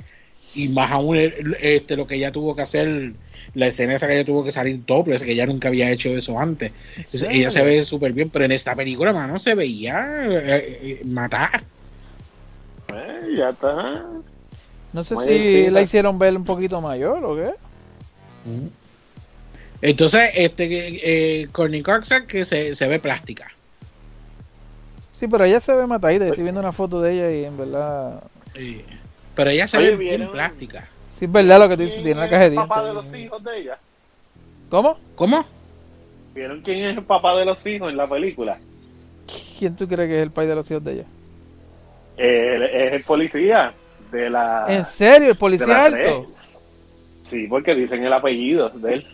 [SPEAKER 5] Y más aún este, lo que ella tuvo que hacer, la escena esa que ella tuvo que salir topless, que ella nunca había hecho eso antes. Entonces,
[SPEAKER 4] ¿En
[SPEAKER 5] ella se ve súper bien, pero en esta película, mano, se veía eh, eh, matar.
[SPEAKER 6] Eh, ya está.
[SPEAKER 4] No sé
[SPEAKER 6] Muy
[SPEAKER 4] si
[SPEAKER 6] distinta.
[SPEAKER 4] la hicieron ver un poquito mayor o qué.
[SPEAKER 5] Entonces, este eh, Courtney Cox que se, se ve plástica.
[SPEAKER 4] Sí, pero ella se ve matadita. Estoy viendo una foto de ella y en verdad.
[SPEAKER 5] Eh, pero ella se
[SPEAKER 6] Oye,
[SPEAKER 5] ve bien plástica.
[SPEAKER 4] Sí, es verdad lo que tú dices, tiene la caja de
[SPEAKER 6] el papá de
[SPEAKER 4] dientes.
[SPEAKER 6] los hijos de ella?
[SPEAKER 4] ¿Cómo?
[SPEAKER 5] ¿Cómo?
[SPEAKER 6] ¿Vieron quién es el papá de los hijos en la película?
[SPEAKER 4] ¿Quién tú crees que es el país de los hijos de ella?
[SPEAKER 6] Es el policía de la.
[SPEAKER 4] ¿En serio? ¿El policía alto?
[SPEAKER 6] Sí, porque dicen el apellido de él.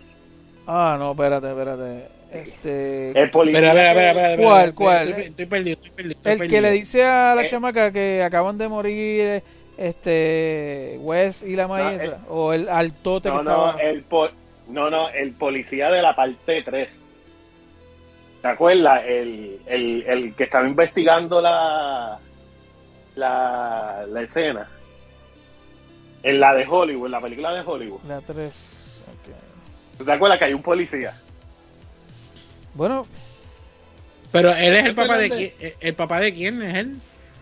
[SPEAKER 4] Ah, no, espérate, espérate. Este,
[SPEAKER 6] El policía.
[SPEAKER 5] Pero a ver, a ver, a
[SPEAKER 6] que-
[SPEAKER 5] ver. a ver,
[SPEAKER 4] ¿Cuál, cuál?
[SPEAKER 5] Estoy, estoy perdido, estoy perdido. estoy
[SPEAKER 4] el que le dice a la
[SPEAKER 6] Eh.
[SPEAKER 4] chamaca que acaban de morir este Wes y la
[SPEAKER 6] No,
[SPEAKER 4] maíz
[SPEAKER 6] eh.
[SPEAKER 4] o el altote
[SPEAKER 6] No,
[SPEAKER 4] que
[SPEAKER 6] no,
[SPEAKER 4] estaba
[SPEAKER 6] el po- no, no, el policía de la parte 3. ¿Te acuerdas? El, el, el que estaba investigando la, la, la escena. En la de Hollywood, en la película de Hollywood.
[SPEAKER 4] la 3.
[SPEAKER 6] ¿Tú ¿Te acuerdas que hay un policía?
[SPEAKER 4] Bueno,
[SPEAKER 5] Pero él es el
[SPEAKER 6] ¿Te
[SPEAKER 5] papá de quién? ¿El papá de quién es él?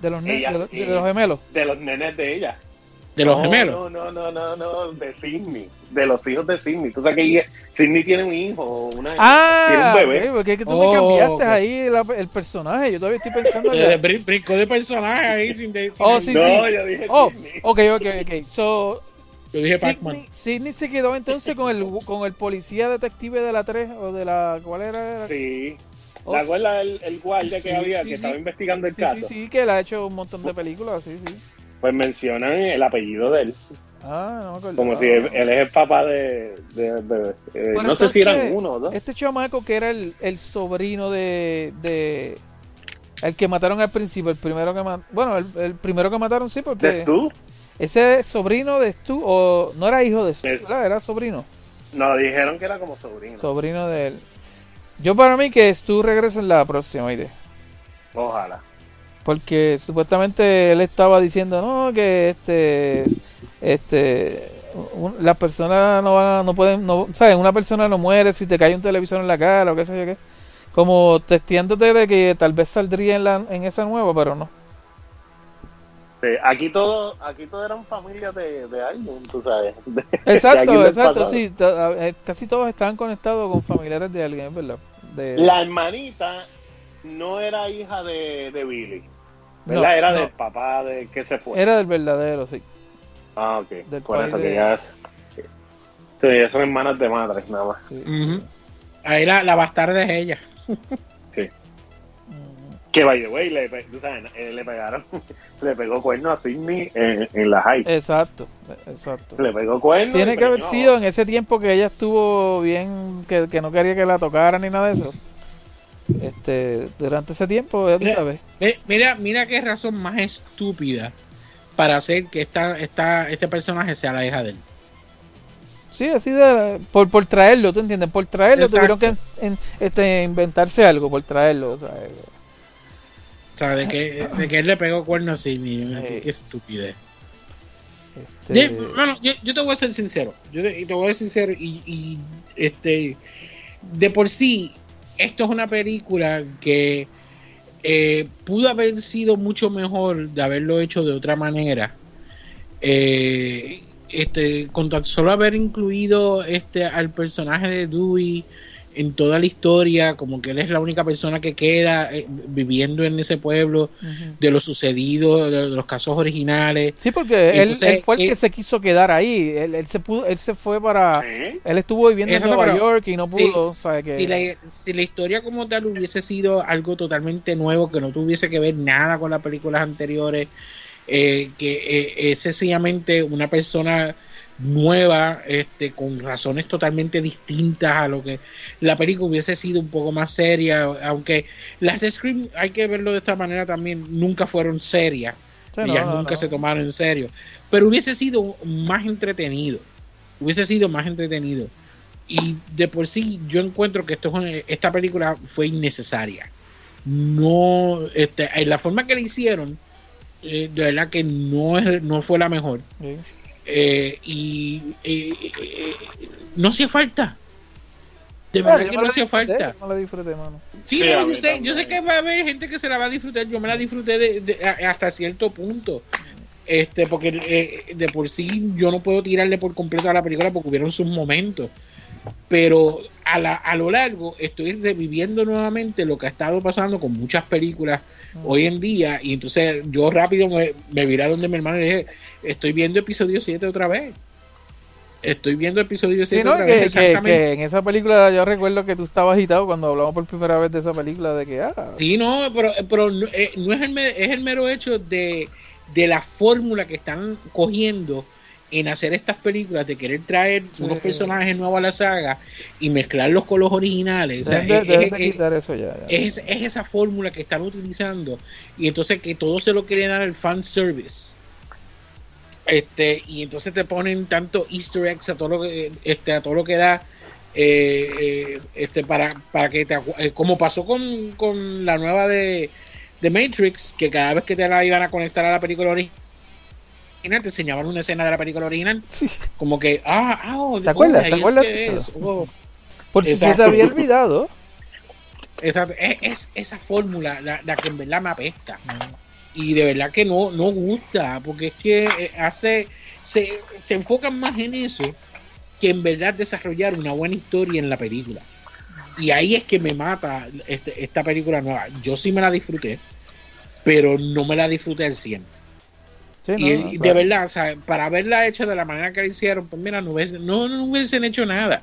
[SPEAKER 4] De los,
[SPEAKER 6] Ella,
[SPEAKER 4] de, los,
[SPEAKER 6] sí.
[SPEAKER 4] de los gemelos.
[SPEAKER 6] De los nenes de ella.
[SPEAKER 5] ¿De los
[SPEAKER 6] No,
[SPEAKER 5] gemelos?
[SPEAKER 6] No, no, no, no, no, de Sidney. De los hijos de Sidney. Tú sabes que ella- Sidney tiene un hijo, una,
[SPEAKER 4] Ah,
[SPEAKER 6] tiene un bebé.
[SPEAKER 4] porque es que tú
[SPEAKER 5] Oh,
[SPEAKER 4] me cambiaste
[SPEAKER 5] ok.
[SPEAKER 4] ahí la- el personaje. Yo todavía estoy pensando en
[SPEAKER 5] Eh, brin- Brincó de personaje ahí sin decir.
[SPEAKER 4] Oh, sí,
[SPEAKER 6] no,
[SPEAKER 4] sí.
[SPEAKER 6] yo dije
[SPEAKER 4] Oh,
[SPEAKER 6] Sidney.
[SPEAKER 4] ok, ok, ok. So,
[SPEAKER 5] Yo dije Pac-Man.
[SPEAKER 4] Sidney, Sidney se quedó entonces con el, con el policía detective de la 3 o de la... ¿Cuál era?
[SPEAKER 6] Sí.
[SPEAKER 4] Oh,
[SPEAKER 6] ¿Te acuerdas el, el guardia que
[SPEAKER 4] sí,
[SPEAKER 6] había
[SPEAKER 4] sí,
[SPEAKER 6] que
[SPEAKER 4] sí.
[SPEAKER 6] estaba investigando el
[SPEAKER 4] Sí,
[SPEAKER 6] caso?
[SPEAKER 4] sí, sí, que él ha hecho un montón de películas, sí, sí.
[SPEAKER 6] Pues mencionan el apellido de él.
[SPEAKER 4] Ah, no me acuerdo.
[SPEAKER 6] Como si él, él es el papá de. de- de- eh,
[SPEAKER 4] Bueno,
[SPEAKER 6] no sé si eran uno o dos.
[SPEAKER 4] Este chamaco que era el, el sobrino de, de... El que mataron al principio, el primero que mataron... Bueno, el, el primero que mataron sí, porque...
[SPEAKER 6] ¿De Stu?
[SPEAKER 4] Ese sobrino de Stu, o no era hijo de Stu, era sobrino.
[SPEAKER 6] No, dijeron que era como sobrino.
[SPEAKER 4] Sobrino de él. Yo para mí que Stu regresa en la próxima idea.
[SPEAKER 6] Ojalá.
[SPEAKER 4] Porque supuestamente él estaba diciendo, no, que este, este, las personas no van, a- no pueden, no, ¿sabes? Una persona no muere si te cae un televisor en la cara o qué sé yo qué. Como testiéndote de que tal vez saldría en, la, en esa nueva, pero no.
[SPEAKER 6] Sí, aquí todo, aquí todo eran familias de, de alguien, tú sabes. De-
[SPEAKER 4] Exacto, exacto, sí. eh, Casi todos estaban conectados con familiares de alguien, verdad. De,
[SPEAKER 6] La hermanita no era hija de, de Billy.
[SPEAKER 4] No,
[SPEAKER 6] ¿Verdad? era
[SPEAKER 4] no.
[SPEAKER 6] del papá de que se fue.
[SPEAKER 4] Era del verdadero, sí.
[SPEAKER 6] Ah, ok.
[SPEAKER 4] del
[SPEAKER 6] Por eso
[SPEAKER 4] de-
[SPEAKER 6] que ya. Sí, son hermanas de madre, nada más.
[SPEAKER 4] sí.
[SPEAKER 5] Ahí la, la bastarda es ella.
[SPEAKER 6] Que by the way, le, pe- tú sabes, eh, le pegaron, le pegó cuerno a Sidney en, en la high.
[SPEAKER 4] Exacto, exacto.
[SPEAKER 6] Le pegó cuerno.
[SPEAKER 4] Tiene que haber sido en ese tiempo que ella estuvo bien, que, que no quería que la tocaran ni nada de eso. Este, durante ese tiempo, ya tú sabes.
[SPEAKER 5] Mira, mira qué razón más estúpida para hacer que esta, esta, este personaje sea la hija de él.
[SPEAKER 4] Sí, así de, por, por traerlo, ¿tú entiendes? Por traerlo
[SPEAKER 5] Exacto.
[SPEAKER 4] tuvieron que en- este, inventarse algo, por traerlo. O sea,
[SPEAKER 5] O sea, de que, de que él le pegó cuerno así, qué, qué estupidez.
[SPEAKER 4] este,
[SPEAKER 5] Ye- mano, yo, yo te voy a ser sincero. Yo te, voy a ser sincero y, y, este de por sí, esto es una película que eh, pudo haber sido mucho mejor de haberlo hecho de otra manera. Eh, este, con tan solo haber incluido este al personaje de Dewey en toda la historia, como que él es la única persona que queda eh, viviendo en ese pueblo
[SPEAKER 4] ujú.
[SPEAKER 5] de lo sucedido, de los casos originales.
[SPEAKER 4] Sí, porque él,
[SPEAKER 5] Entonces,
[SPEAKER 4] él fue el
[SPEAKER 5] eh,
[SPEAKER 4] que se quiso quedar ahí. Él, él se pudo, él se fue para,
[SPEAKER 6] Sí.
[SPEAKER 4] él estuvo viviendo
[SPEAKER 5] Exacto,
[SPEAKER 4] en Nueva York y no
[SPEAKER 5] si-
[SPEAKER 4] pudo. o sea, que-
[SPEAKER 5] si, la, si la historia como tal hubiese sido algo totalmente nuevo, que no tuviese que ver nada con las películas anteriores, eh, que eh, es sencillamente una persona nueva, este, con razones totalmente distintas a lo que la película hubiese sido un poco más seria, aunque las de Scream, hay que verlo de esta manera también, nunca fueron serias,
[SPEAKER 4] Sí,
[SPEAKER 5] ellas
[SPEAKER 4] no,
[SPEAKER 5] nunca
[SPEAKER 4] no.
[SPEAKER 5] se tomaron en serio, pero hubiese sido más entretenido, hubiese sido más entretenido. Y de por sí yo encuentro que esto esta película fue innecesaria. No, este, en la forma que la hicieron, eh, de verdad que no, es, no fue la mejor.
[SPEAKER 4] Sí.
[SPEAKER 5] Eh, y eh, eh, no hacía falta. De
[SPEAKER 4] Ah,
[SPEAKER 5] verdad que no hacía falta.
[SPEAKER 4] yo me la disfruté, mano.
[SPEAKER 5] Sí,
[SPEAKER 6] Sí,
[SPEAKER 5] no,
[SPEAKER 6] a
[SPEAKER 5] yo, sé, yo sé que va a haber gente que se la va a disfrutar. Yo me la disfruté de, de- hasta cierto punto. Este, porque eh, de por sí yo no puedo tirarle por completo a la película porque hubieron sus momentos. Pero a, la, a lo largo estoy reviviendo nuevamente lo que ha estado pasando con muchas películas hoy en día. Y entonces yo rápido me, me viré a donde mi hermano y le dije, estoy viendo episodio 7 otra vez. estoy viendo episodio
[SPEAKER 4] Sí,
[SPEAKER 5] 7
[SPEAKER 4] ¿no?
[SPEAKER 5] otra
[SPEAKER 4] Que,
[SPEAKER 5] vez, exactamente.
[SPEAKER 4] que en esa película yo recuerdo que tú estabas agitado cuando hablamos por primera vez de esa película de que ah,
[SPEAKER 5] Sí, no, pero, pero no, eh, no es, el, es el mero hecho de, de la fórmula que están cogiendo en hacer estas películas, de querer traer
[SPEAKER 4] Sí.
[SPEAKER 5] unos personajes nuevos a la saga y mezclarlos con los originales. Es- esa fórmula que están utilizando y entonces que todo se lo quieren dar al fan service este y entonces te ponen tanto Easter eggs a todo lo que este a todo lo que da eh, eh, este para para que te eh, como pasó con, con la nueva de, de Matrix que cada vez que te la iban a conectar a la película original te enseñaban una escena de la película original
[SPEAKER 4] Sí,
[SPEAKER 5] como que ah, ah oh,
[SPEAKER 4] ¿Te acuerdas?
[SPEAKER 5] oh,
[SPEAKER 4] ¿Te acuerdas
[SPEAKER 5] es, oh.
[SPEAKER 4] por si se te había olvidado.
[SPEAKER 5] Esa, es, es esa fórmula la, la que en verdad me apesta. Y de verdad que no, no gusta, porque es que eh, hace se, se enfocan más en eso que en verdad desarrollar una buena historia en la película. Y ahí es que me mata este- esta película nueva. Yo sí me la disfruté, pero no me la disfruté al 100.
[SPEAKER 4] Sí, no,
[SPEAKER 5] y,
[SPEAKER 4] no,
[SPEAKER 5] de verdad, o sea, para haberla hecho de la manera que la hicieron, pues mira, no, hubiese- no, no hubiesen hecho nada.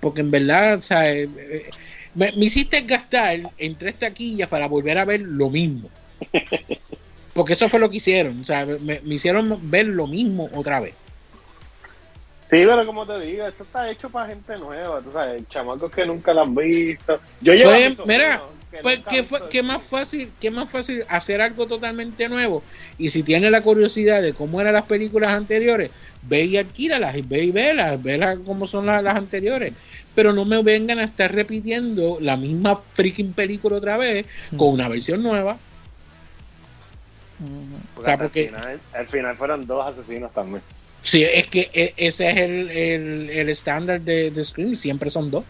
[SPEAKER 5] Porque en verdad, o sea, eh, eh, me, me hiciste gastar en tres taquillas para volver a ver lo mismo. Porque eso fue lo que hicieron, o sea, me, me hicieron ver lo mismo otra vez.
[SPEAKER 6] Sí, pero como te digo, eso está hecho para gente nueva, tú sabes, chamacos que nunca lo han visto. Yo llevo
[SPEAKER 5] Pues, mira,
[SPEAKER 6] que
[SPEAKER 5] pues
[SPEAKER 6] visto
[SPEAKER 5] fue, más fácil, qué más fácil hacer algo totalmente nuevo. Y si tiene la curiosidad de cómo eran las películas anteriores, ve y adquíralas y ve y velas, velas como son las, las anteriores. Pero no me vengan a estar repitiendo la misma freaking película otra vez con una versión nueva.
[SPEAKER 6] Porque
[SPEAKER 5] o sea, porque-
[SPEAKER 6] al, final, al final fueron dos asesinos también.
[SPEAKER 5] Sí, es que e- ese es el, el, el estándar de, de Scream, siempre son dos.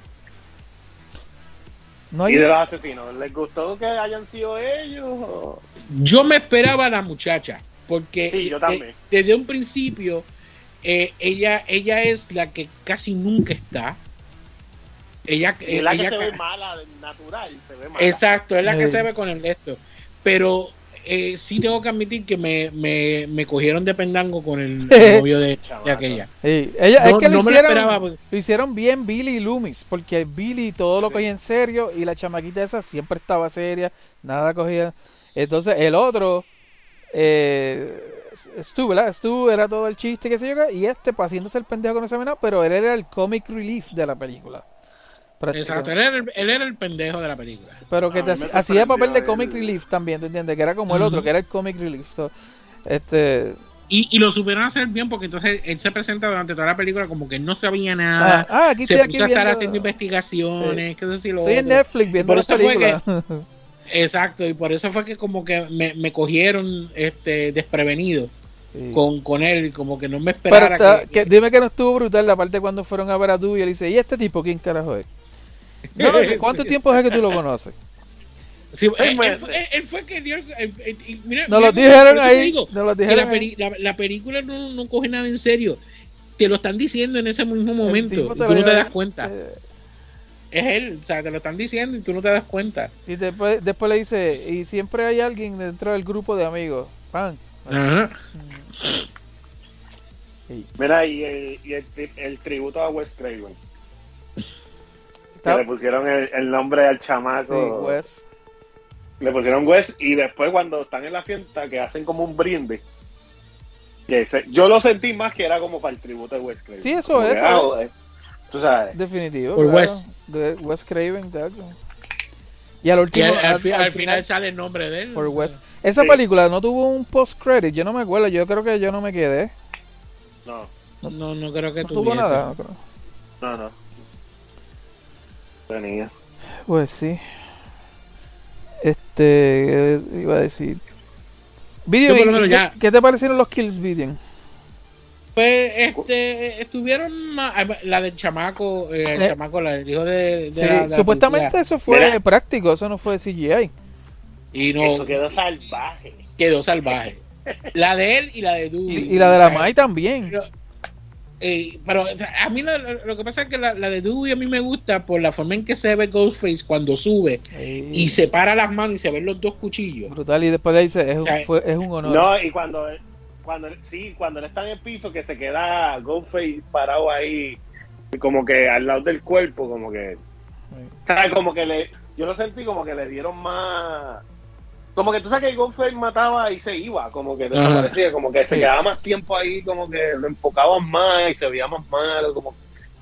[SPEAKER 4] No
[SPEAKER 6] ¿Y de los asesinos? ¿Les gustó que hayan sido ellos? o-
[SPEAKER 5] Yo me esperaba a la muchacha, porque
[SPEAKER 6] Sí, yo
[SPEAKER 5] eh,
[SPEAKER 6] también.
[SPEAKER 5] desde un principio eh, ella ella es la que casi nunca está. Ella,
[SPEAKER 6] Y la que
[SPEAKER 5] ella
[SPEAKER 6] se ve mala, natural, se ve mala.
[SPEAKER 5] exacto, es la que se ve con el resto. Pero eh, sí tengo que admitir que me, me, me cogieron de pendango con el, el novio de, de aquella.
[SPEAKER 4] Sí, ella,
[SPEAKER 5] No-
[SPEAKER 4] es que lo,
[SPEAKER 5] no me lo
[SPEAKER 4] hicieron,
[SPEAKER 5] esperaba, porque-
[SPEAKER 4] lo hicieron bien Billy y Loomis, porque Billy todo lo cogía en serio y la chamaquita esa siempre estaba seria, nada cogía. Entonces el otro, eh, Stu, ¿verdad? Stu era todo el chiste que se yo, y este pues, haciéndose el pendejo con esa nada, pero él era el comic relief de la película.
[SPEAKER 5] Exacto, él era, el, él era el pendejo de la película.
[SPEAKER 4] Pero que te hacía- papel de comic
[SPEAKER 6] el-
[SPEAKER 4] relief también, ¿tú entiendes? Que era como el otro, que era el comic relief. So, este,
[SPEAKER 5] Y, y lo supieron hacer bien porque entonces él se presenta durante toda la película como que no sabía nada.
[SPEAKER 4] ah, ah, aquí
[SPEAKER 5] se
[SPEAKER 4] estoy
[SPEAKER 5] puso
[SPEAKER 4] aquí
[SPEAKER 5] a estar
[SPEAKER 4] viendo-
[SPEAKER 5] haciendo investigaciones, que eso sí lo
[SPEAKER 4] Estoy en. Netflix viendo
[SPEAKER 5] Por
[SPEAKER 4] la
[SPEAKER 5] eso fue
[SPEAKER 4] película.
[SPEAKER 5] Exacto, y por eso fue que como que me, me cogieron este desprevenido
[SPEAKER 4] Sí.
[SPEAKER 5] con, con él, como que no me
[SPEAKER 4] Pero
[SPEAKER 5] esperara que,
[SPEAKER 4] que- dime que no estuvo brutal la parte cuando fueron a ver a tú y él dice, ¿y este tipo quién carajo es? No, no, que ¿Cuánto tiempo es que tú lo conoces?
[SPEAKER 5] Sí, él, él fue, él- fue que dio mira,
[SPEAKER 4] Nos
[SPEAKER 5] mira
[SPEAKER 4] lo dijeron ahí,
[SPEAKER 5] digo
[SPEAKER 4] nos lo
[SPEAKER 5] que
[SPEAKER 4] dijeron
[SPEAKER 5] la,
[SPEAKER 4] ahí.
[SPEAKER 5] peli- la, la película no, no coge nada en serio. Te lo están diciendo en ese mismo momento. y tú no te das cuenta.
[SPEAKER 4] eh,
[SPEAKER 5] Es él, o sea, te lo están diciendo y tú no te das cuenta.
[SPEAKER 4] Y después, después le dice, y siempre hay alguien dentro del grupo de amigos. Pan.
[SPEAKER 5] Ajá.
[SPEAKER 6] Mira, y, el, y el, tri- el tributo a Wes Craven.
[SPEAKER 4] Está-
[SPEAKER 6] Que le pusieron el, el nombre al
[SPEAKER 4] sí,
[SPEAKER 6] chamaco.
[SPEAKER 4] Wes.
[SPEAKER 6] Le pusieron Wes y después cuando están en la fiesta que hacen como un brindis. Que se- yo lo sentí más que era como para el tributo de Wes Craven.
[SPEAKER 4] Sí, eso
[SPEAKER 6] Como
[SPEAKER 4] es,
[SPEAKER 6] que, ah. Tú sabes.
[SPEAKER 4] Definitivo.
[SPEAKER 5] Por
[SPEAKER 4] claro.
[SPEAKER 5] Wes.
[SPEAKER 4] De Wes Craven, tacho. Y al
[SPEAKER 5] Y
[SPEAKER 4] último.
[SPEAKER 5] al, al
[SPEAKER 4] al-
[SPEAKER 5] fi-
[SPEAKER 4] al
[SPEAKER 5] al final sale el nombre de él.
[SPEAKER 4] por. Wes. Esa
[SPEAKER 6] Sí.
[SPEAKER 4] película no tuvo un post-credit, yo no me acuerdo, yo creo que yo no me quedé.
[SPEAKER 6] No,
[SPEAKER 5] No, no creo que
[SPEAKER 4] No
[SPEAKER 5] tuviese.
[SPEAKER 4] tuvo nada. no creo.
[SPEAKER 6] no, no. Tenía.
[SPEAKER 4] Pues sí. Este, ¿qué iba a decir. Video,
[SPEAKER 5] Yo por lo
[SPEAKER 4] ¿y
[SPEAKER 5] menos
[SPEAKER 4] qué,
[SPEAKER 5] ya-
[SPEAKER 4] qué te parecieron los kills video?
[SPEAKER 5] Pues, este, estuvieron más, la del chamaco, eh, el
[SPEAKER 4] Eh.
[SPEAKER 5] chamaco, la, el hijo de, de
[SPEAKER 4] Sí,
[SPEAKER 5] la- de la
[SPEAKER 4] supuestamente
[SPEAKER 5] policía.
[SPEAKER 4] eso fue
[SPEAKER 6] Mira.
[SPEAKER 4] práctico, eso no fue CGI.
[SPEAKER 5] Y no,
[SPEAKER 6] Eso quedó salvaje.
[SPEAKER 5] quedó salvaje. La de él y la de
[SPEAKER 4] Y,
[SPEAKER 5] Dewey.
[SPEAKER 4] y la de la Mai también.
[SPEAKER 5] Pero, eh, pero a mí lo, lo- que pasa es que la, la de Dewey a mí me gusta por la forma en que se ve Ghostface cuando sube
[SPEAKER 4] Ey,
[SPEAKER 5] y separa las manos y se ven los dos cuchillos.
[SPEAKER 4] brutal y después de ahí dice, es,
[SPEAKER 5] O sea,
[SPEAKER 4] un, fue- es un honor.
[SPEAKER 6] No, y cuando cuando él- sí, cuando él está en el piso, que se queda Ghostface parado ahí, como que al lado del cuerpo, como que. Como que le, yo lo sentí como que le dieron más, como que tú sabes que Ghostface mataba y se iba, como que desaparecía, como que se
[SPEAKER 4] Sí.
[SPEAKER 6] quedaba más tiempo ahí, como que lo enfocaban más y se veía más malo, como,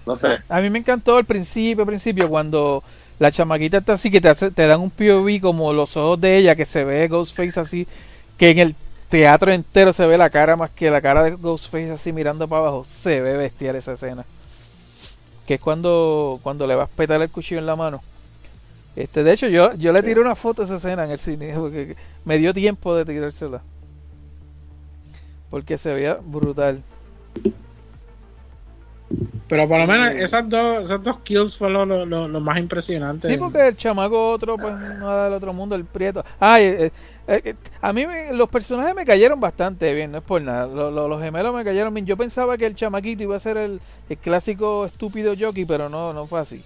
[SPEAKER 6] no sé.
[SPEAKER 4] A mí me encantó al principio, al principio, cuando la chamaquita está así, que te, hace, te dan un POV como los ojos de ella, que se ve Ghostface así, que en el teatro entero se ve la cara más que la cara de Ghostface así mirando para abajo. Se ve bestial esa escena. Que es cuando, cuando le vas a petar el cuchillo en la mano. Este, de hecho, yo, yo le tiré una foto a esa escena en el cine, porque me dio tiempo de tirársela. Porque se veía brutal.
[SPEAKER 5] Pero por lo menos esas dos, esas dos kills fue lo, lo, más impresionante.
[SPEAKER 4] Sí, porque el chamaco otro, pues nada del otro mundo, el prieto. Ay, eh, eh, eh, a mí me- los personajes me cayeron bastante bien, no es por nada. Lo- lo- los gemelos me cayeron bien. Yo pensaba que el chamaquito iba a ser el, el clásico estúpido jockey, pero no, no fue así.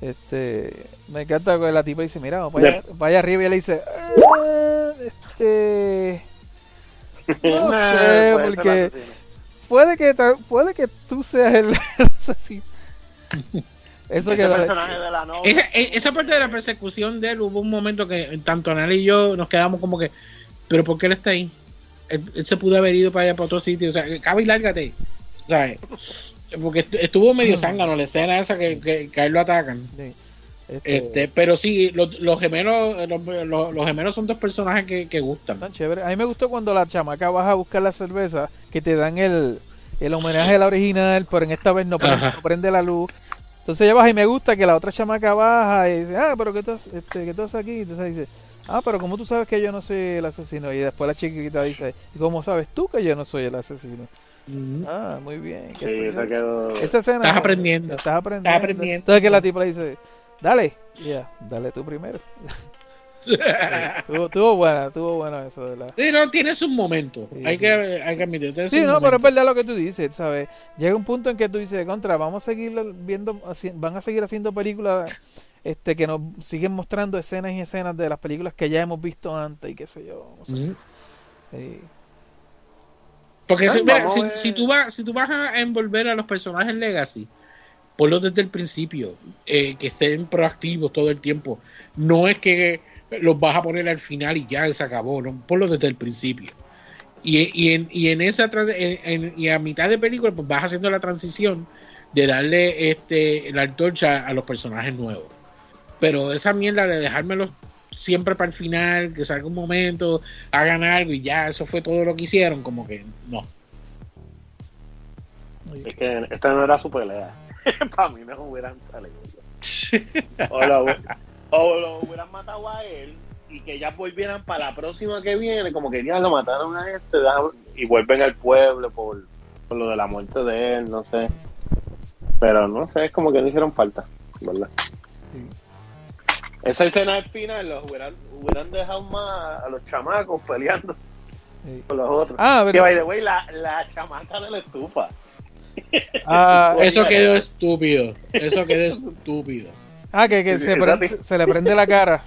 [SPEAKER 4] Este, me encanta que la tipa dice, mira, allá arriba y él dice, "Ah, este, no sé,
[SPEAKER 6] puede ser
[SPEAKER 4] porque puede que, puede que tú seas el asesino. Eso
[SPEAKER 6] Ese
[SPEAKER 4] que
[SPEAKER 6] personaje de la novia.
[SPEAKER 5] Esa, e- esa parte de la persecución de él, hubo un momento que tanto Anel y yo nos quedamos como que, pero ¿por qué él está ahí? Él, él se pudo haber ido para allá para otro sitio, o sea, cabe y lárgate. O sea, porque estu- estuvo medio zángano la escena esa que, que, que a él lo atacan.
[SPEAKER 4] Sí. Este,
[SPEAKER 5] Este, pero sí, los, los gemelos, los, los- los gemelos son dos personajes que, que gustan.
[SPEAKER 4] Tan chévere. A mí me gustó cuando la chamaca baja a buscar la cerveza, que te dan el, el homenaje a la original, pero en esta vez no prende,
[SPEAKER 5] Ajá.
[SPEAKER 4] no prende la luz. Entonces ella baja y me gusta que la otra chamaca baja y dice, ah, pero ¿qué haces- este, ¿qué haces aquí? Entonces dice, ah, pero ¿cómo tú sabes que yo no soy el asesino? Y después la chiquita dice, ¿y cómo sabes tú que yo no soy el asesino? Ah, muy bien.
[SPEAKER 6] Sí, eso quedó.
[SPEAKER 4] Esa escena.
[SPEAKER 5] Estás aprendiendo.
[SPEAKER 4] Estás aprendiendo.
[SPEAKER 5] Estás aprendiendo.
[SPEAKER 4] Entonces que la tipa le dice, dale, ya, dale tú primero. Estuvo, estuvo buena, estuvo buena eso de la...
[SPEAKER 5] Sí, no, tiene sus momentos.
[SPEAKER 4] Sí,
[SPEAKER 5] hay, que, hay que admitir.
[SPEAKER 4] Sí, no, pero es verdad lo que tú dices, ¿sabes? Llega un punto en que tú dices, contra, vamos a seguir viendo, van a seguir haciendo películas este que nos siguen mostrando escenas y escenas de las películas que ya hemos visto antes y qué sé yo. no sé.
[SPEAKER 5] Ujú.
[SPEAKER 4] Sí.
[SPEAKER 5] Porque
[SPEAKER 6] Ay,
[SPEAKER 5] si, mira,
[SPEAKER 6] vamos
[SPEAKER 5] si,
[SPEAKER 6] a ver.
[SPEAKER 5] si tú vas, si tú vas a envolver a los personajes Legacy, ponlos desde el principio, eh, que estén proactivos todo el tiempo. No es que los vas a poner al final y ya se acabó, no, ponlos desde el principio. Y, y, en, y en esa tra- en- en- y a mitad de película pues vas haciendo la transición de darle este la antorcha a los personajes nuevos. Pero esa mierda de dejármelos siempre para el final, que salga un momento, hagan algo y ya, eso fue todo lo que hicieron, como que no.
[SPEAKER 6] Es que esta no era su pelea. Para mí no hubieran salido. O lo, hubieran matado a él y que ya volvieran para la próxima que viene, como que ya lo mataron a este y vuelven al pueblo por, por lo de la muerte de él, no sé. Pero no sé, es como que no hicieron falta, ¿verdad? Esa escena al final los hubieran, hubieran dejado más a los chamacos peleando
[SPEAKER 4] Sí.
[SPEAKER 6] con los otros.
[SPEAKER 4] Ah,
[SPEAKER 6] que
[SPEAKER 4] pero,
[SPEAKER 6] by the way, la, la chamaca de la estufa.
[SPEAKER 4] ah,
[SPEAKER 5] Eso quedó estúpido. Eso quedó estúpido.
[SPEAKER 4] ah, que, que se, prende- le prende la cara.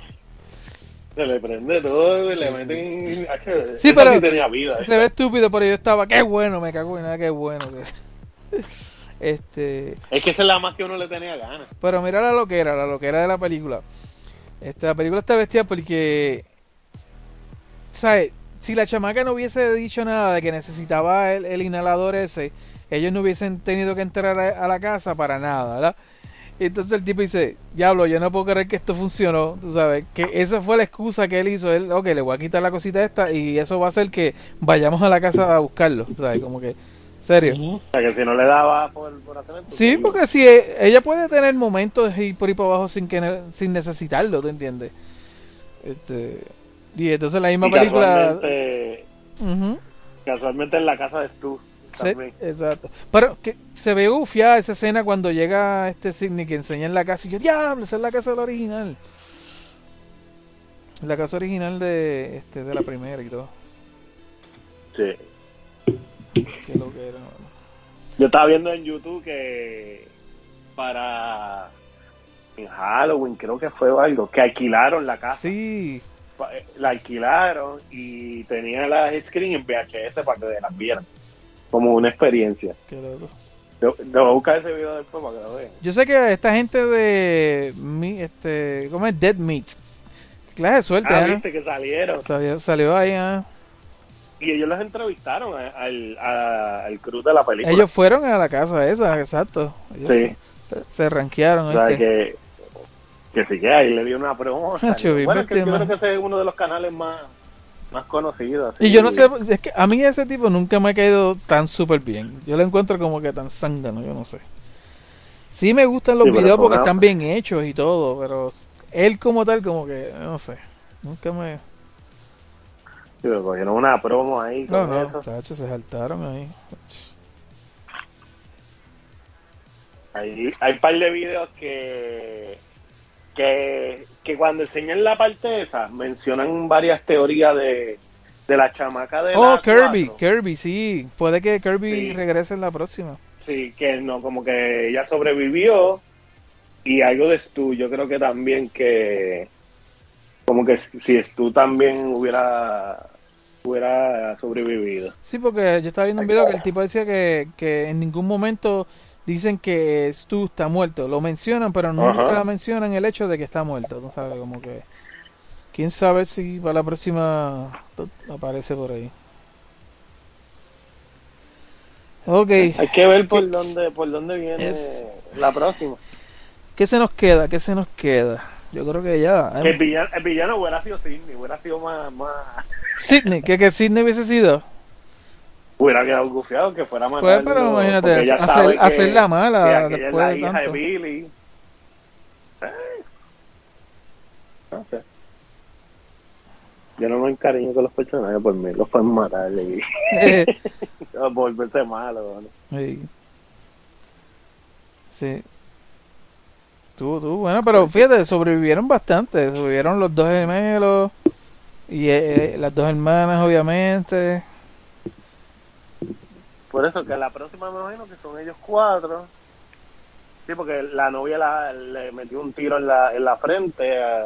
[SPEAKER 6] Se le prende todo y
[SPEAKER 4] Sí,
[SPEAKER 6] le meten.
[SPEAKER 4] Sí,
[SPEAKER 6] esa
[SPEAKER 4] pero
[SPEAKER 6] sí tenía vida.
[SPEAKER 4] Se ve estúpido, pero yo estaba, qué bueno, me cago en nada, qué bueno. Este,
[SPEAKER 6] Es que esa es la más que uno le tenía ganas.
[SPEAKER 4] Pero mira la loquera, la loquera de la película. La película está vestida porque, ¿sabes? Si la chamaca no hubiese dicho nada de que necesitaba el, el inhalador ese, ellos no hubiesen tenido que entrar a, a la casa para nada, ¿verdad? Entonces el tipo dice, diablo, yo no puedo creer que esto funcionó, tú sabes, que esa fue la excusa que él hizo, él, ok, le voy a quitar la cosita esta y eso va a hacer que vayamos a la casa a buscarlo, ¿sabes? Como que, serio.
[SPEAKER 5] Ujú.
[SPEAKER 6] O sea, que si no le daba por, por hacer
[SPEAKER 4] Sí, porque si e- ella puede tener momentos y por ahí para abajo sin que sin necesitarlo, ¿te entiendes? Este, y entonces la misma
[SPEAKER 6] Y
[SPEAKER 4] película.
[SPEAKER 6] Casualmente, casualmente en la casa de Stu.
[SPEAKER 4] sí, exacto. Pero que se ve gufiada esa escena cuando llega este Sidney que enseña en la casa y yo, diablo, esa es la casa del original. La casa original de este de la primera y todo.
[SPEAKER 6] Sí.
[SPEAKER 4] Qué lo que era. mano.
[SPEAKER 6] Yo estaba viendo en YouTube que para en Halloween creo que fue algo que alquilaron la casa
[SPEAKER 4] Sí,
[SPEAKER 6] eh, la alquilaron y tenía las screen en VHS para que las vieran. Como una experiencia.
[SPEAKER 4] Qué loco.
[SPEAKER 6] Voy a buscar ese video después para que lo vean.
[SPEAKER 4] Yo sé que esta gente de mi, este, ¿cómo es? Dead Meat. Clase de suerte,
[SPEAKER 6] Ah,
[SPEAKER 4] ¿eh?
[SPEAKER 6] viste que salieron.
[SPEAKER 4] Salió, salió ahí, ¿eh?
[SPEAKER 6] Y ellos los entrevistaron a- al, a- al crew de la película.
[SPEAKER 4] Ellos fueron a la casa esa, exacto. Ellos
[SPEAKER 6] Sí.
[SPEAKER 4] se, rankearon.
[SPEAKER 6] O sea, que, que sí que ahí le dio una promo.
[SPEAKER 4] Ah, chubi,
[SPEAKER 6] bueno, es que yo creo que ese es uno de los canales más, más conocidos. así.
[SPEAKER 4] Y yo no sé, es que a mí ese tipo nunca me ha caído tan súper bien. Yo lo encuentro como que tan zángano, yo no sé. Sí me gustan los
[SPEAKER 6] Sí,
[SPEAKER 4] videos porque están bien hechos y todo, pero él como tal, como que, no sé. Nunca me...
[SPEAKER 6] Sí, pero cogieron una promo ahí
[SPEAKER 4] No,
[SPEAKER 6] con
[SPEAKER 4] no,
[SPEAKER 6] eso.
[SPEAKER 4] chacho, se saltaron ahí.
[SPEAKER 6] Ahí, hay un par de videos que, que, que cuando enseñan la parte esa, mencionan varias teorías de, de la chamaca de
[SPEAKER 4] Oh,
[SPEAKER 6] la
[SPEAKER 4] Kirby,
[SPEAKER 6] cuatro.
[SPEAKER 4] Kirby, sí. Puede que Kirby
[SPEAKER 6] Sí.
[SPEAKER 4] regrese en la próxima.
[SPEAKER 6] Sí, que no, como que ella sobrevivió y algo de Stu, yo creo que también que como que si Stu también hubiera hubiera sobrevivido.
[SPEAKER 4] Sí, porque yo estaba viendo un video que el tipo decía que, que en ningún momento dicen que Stu está muerto. Lo mencionan, pero nunca
[SPEAKER 6] Ajá.
[SPEAKER 4] mencionan el hecho de que está muerto. ¿no sabes? Como que... ¿Quién sabe si para la próxima aparece por ahí? Ok,
[SPEAKER 6] Hay que ver por dónde por dónde viene
[SPEAKER 4] Es-
[SPEAKER 6] la próxima.
[SPEAKER 4] ¿qué se nos queda? ¿Qué se nos queda? Yo creo que ya...
[SPEAKER 6] El villano, el villano hubiera sido Sidney, hubiera sido más, más
[SPEAKER 4] Sidney, que que Sidney hubiese sido.
[SPEAKER 6] hubiera quedado gufiado que fuera más
[SPEAKER 4] Pues, pero imagínate, hacer, hacer la mala
[SPEAKER 6] que aquella es
[SPEAKER 4] después
[SPEAKER 6] la
[SPEAKER 4] de
[SPEAKER 6] hija
[SPEAKER 4] tanto.
[SPEAKER 6] de Billy. Eh, No sé. Yo no me encariño con los personajes, por mí los pueden matar y volverse malo. ¿no?
[SPEAKER 4] Sí. Sí. Tú, tú, bueno, pero fíjate, sobrevivieron bastante. Sobrevivieron los dos gemelos y eh, eh, las dos hermanas, obviamente.
[SPEAKER 6] Por eso que la próxima me imagino que son ellos cuatro. Sí, porque la novia la- le metió un tiro en la, en la frente a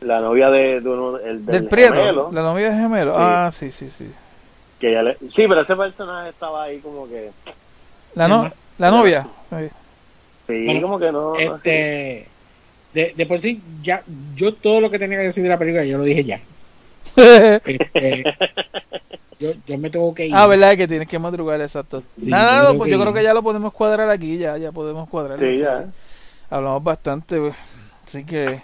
[SPEAKER 6] la novia de, de uno el,
[SPEAKER 4] Del,
[SPEAKER 6] del,
[SPEAKER 4] Prieto,
[SPEAKER 6] gemelo,
[SPEAKER 4] la novia de gemelo.
[SPEAKER 6] Sí.
[SPEAKER 4] Ah, sí, sí, sí.
[SPEAKER 6] que ella le- sí, pero ese personaje estaba ahí como que
[SPEAKER 4] La, no, la novia. Sí.
[SPEAKER 6] sí,
[SPEAKER 5] Bueno,
[SPEAKER 6] como que no, no sé.
[SPEAKER 5] De, de por sí, ya, yo todo lo que tenía que decir de la película, yo lo dije ya. Este, yo, yo me tengo que ir.
[SPEAKER 4] ah, verdad que tienes que madrugar, exacto.
[SPEAKER 5] Sí,
[SPEAKER 4] Nada,
[SPEAKER 5] yo
[SPEAKER 4] pues yo creo que ya lo podemos cuadrar aquí, ya, ya podemos cuadrar.
[SPEAKER 6] Sí, ya.
[SPEAKER 4] Hablamos bastante, pues. así que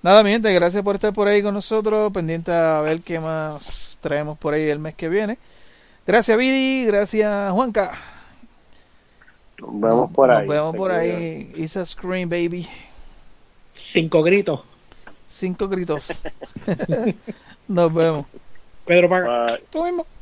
[SPEAKER 4] nada, mi gente, gracias por estar por ahí con nosotros, pendiente a ver qué más traemos por ahí el mes que viene. Gracias, Vidi, gracias, Juanca.
[SPEAKER 6] Nos vemos por ahí.
[SPEAKER 4] Nos vemos por ahí. It's a scream, baby.
[SPEAKER 5] Cinco gritos.
[SPEAKER 4] Cinco gritos. Nos vemos.
[SPEAKER 5] Pedro Paga.
[SPEAKER 6] Bye.
[SPEAKER 4] Tú mismo.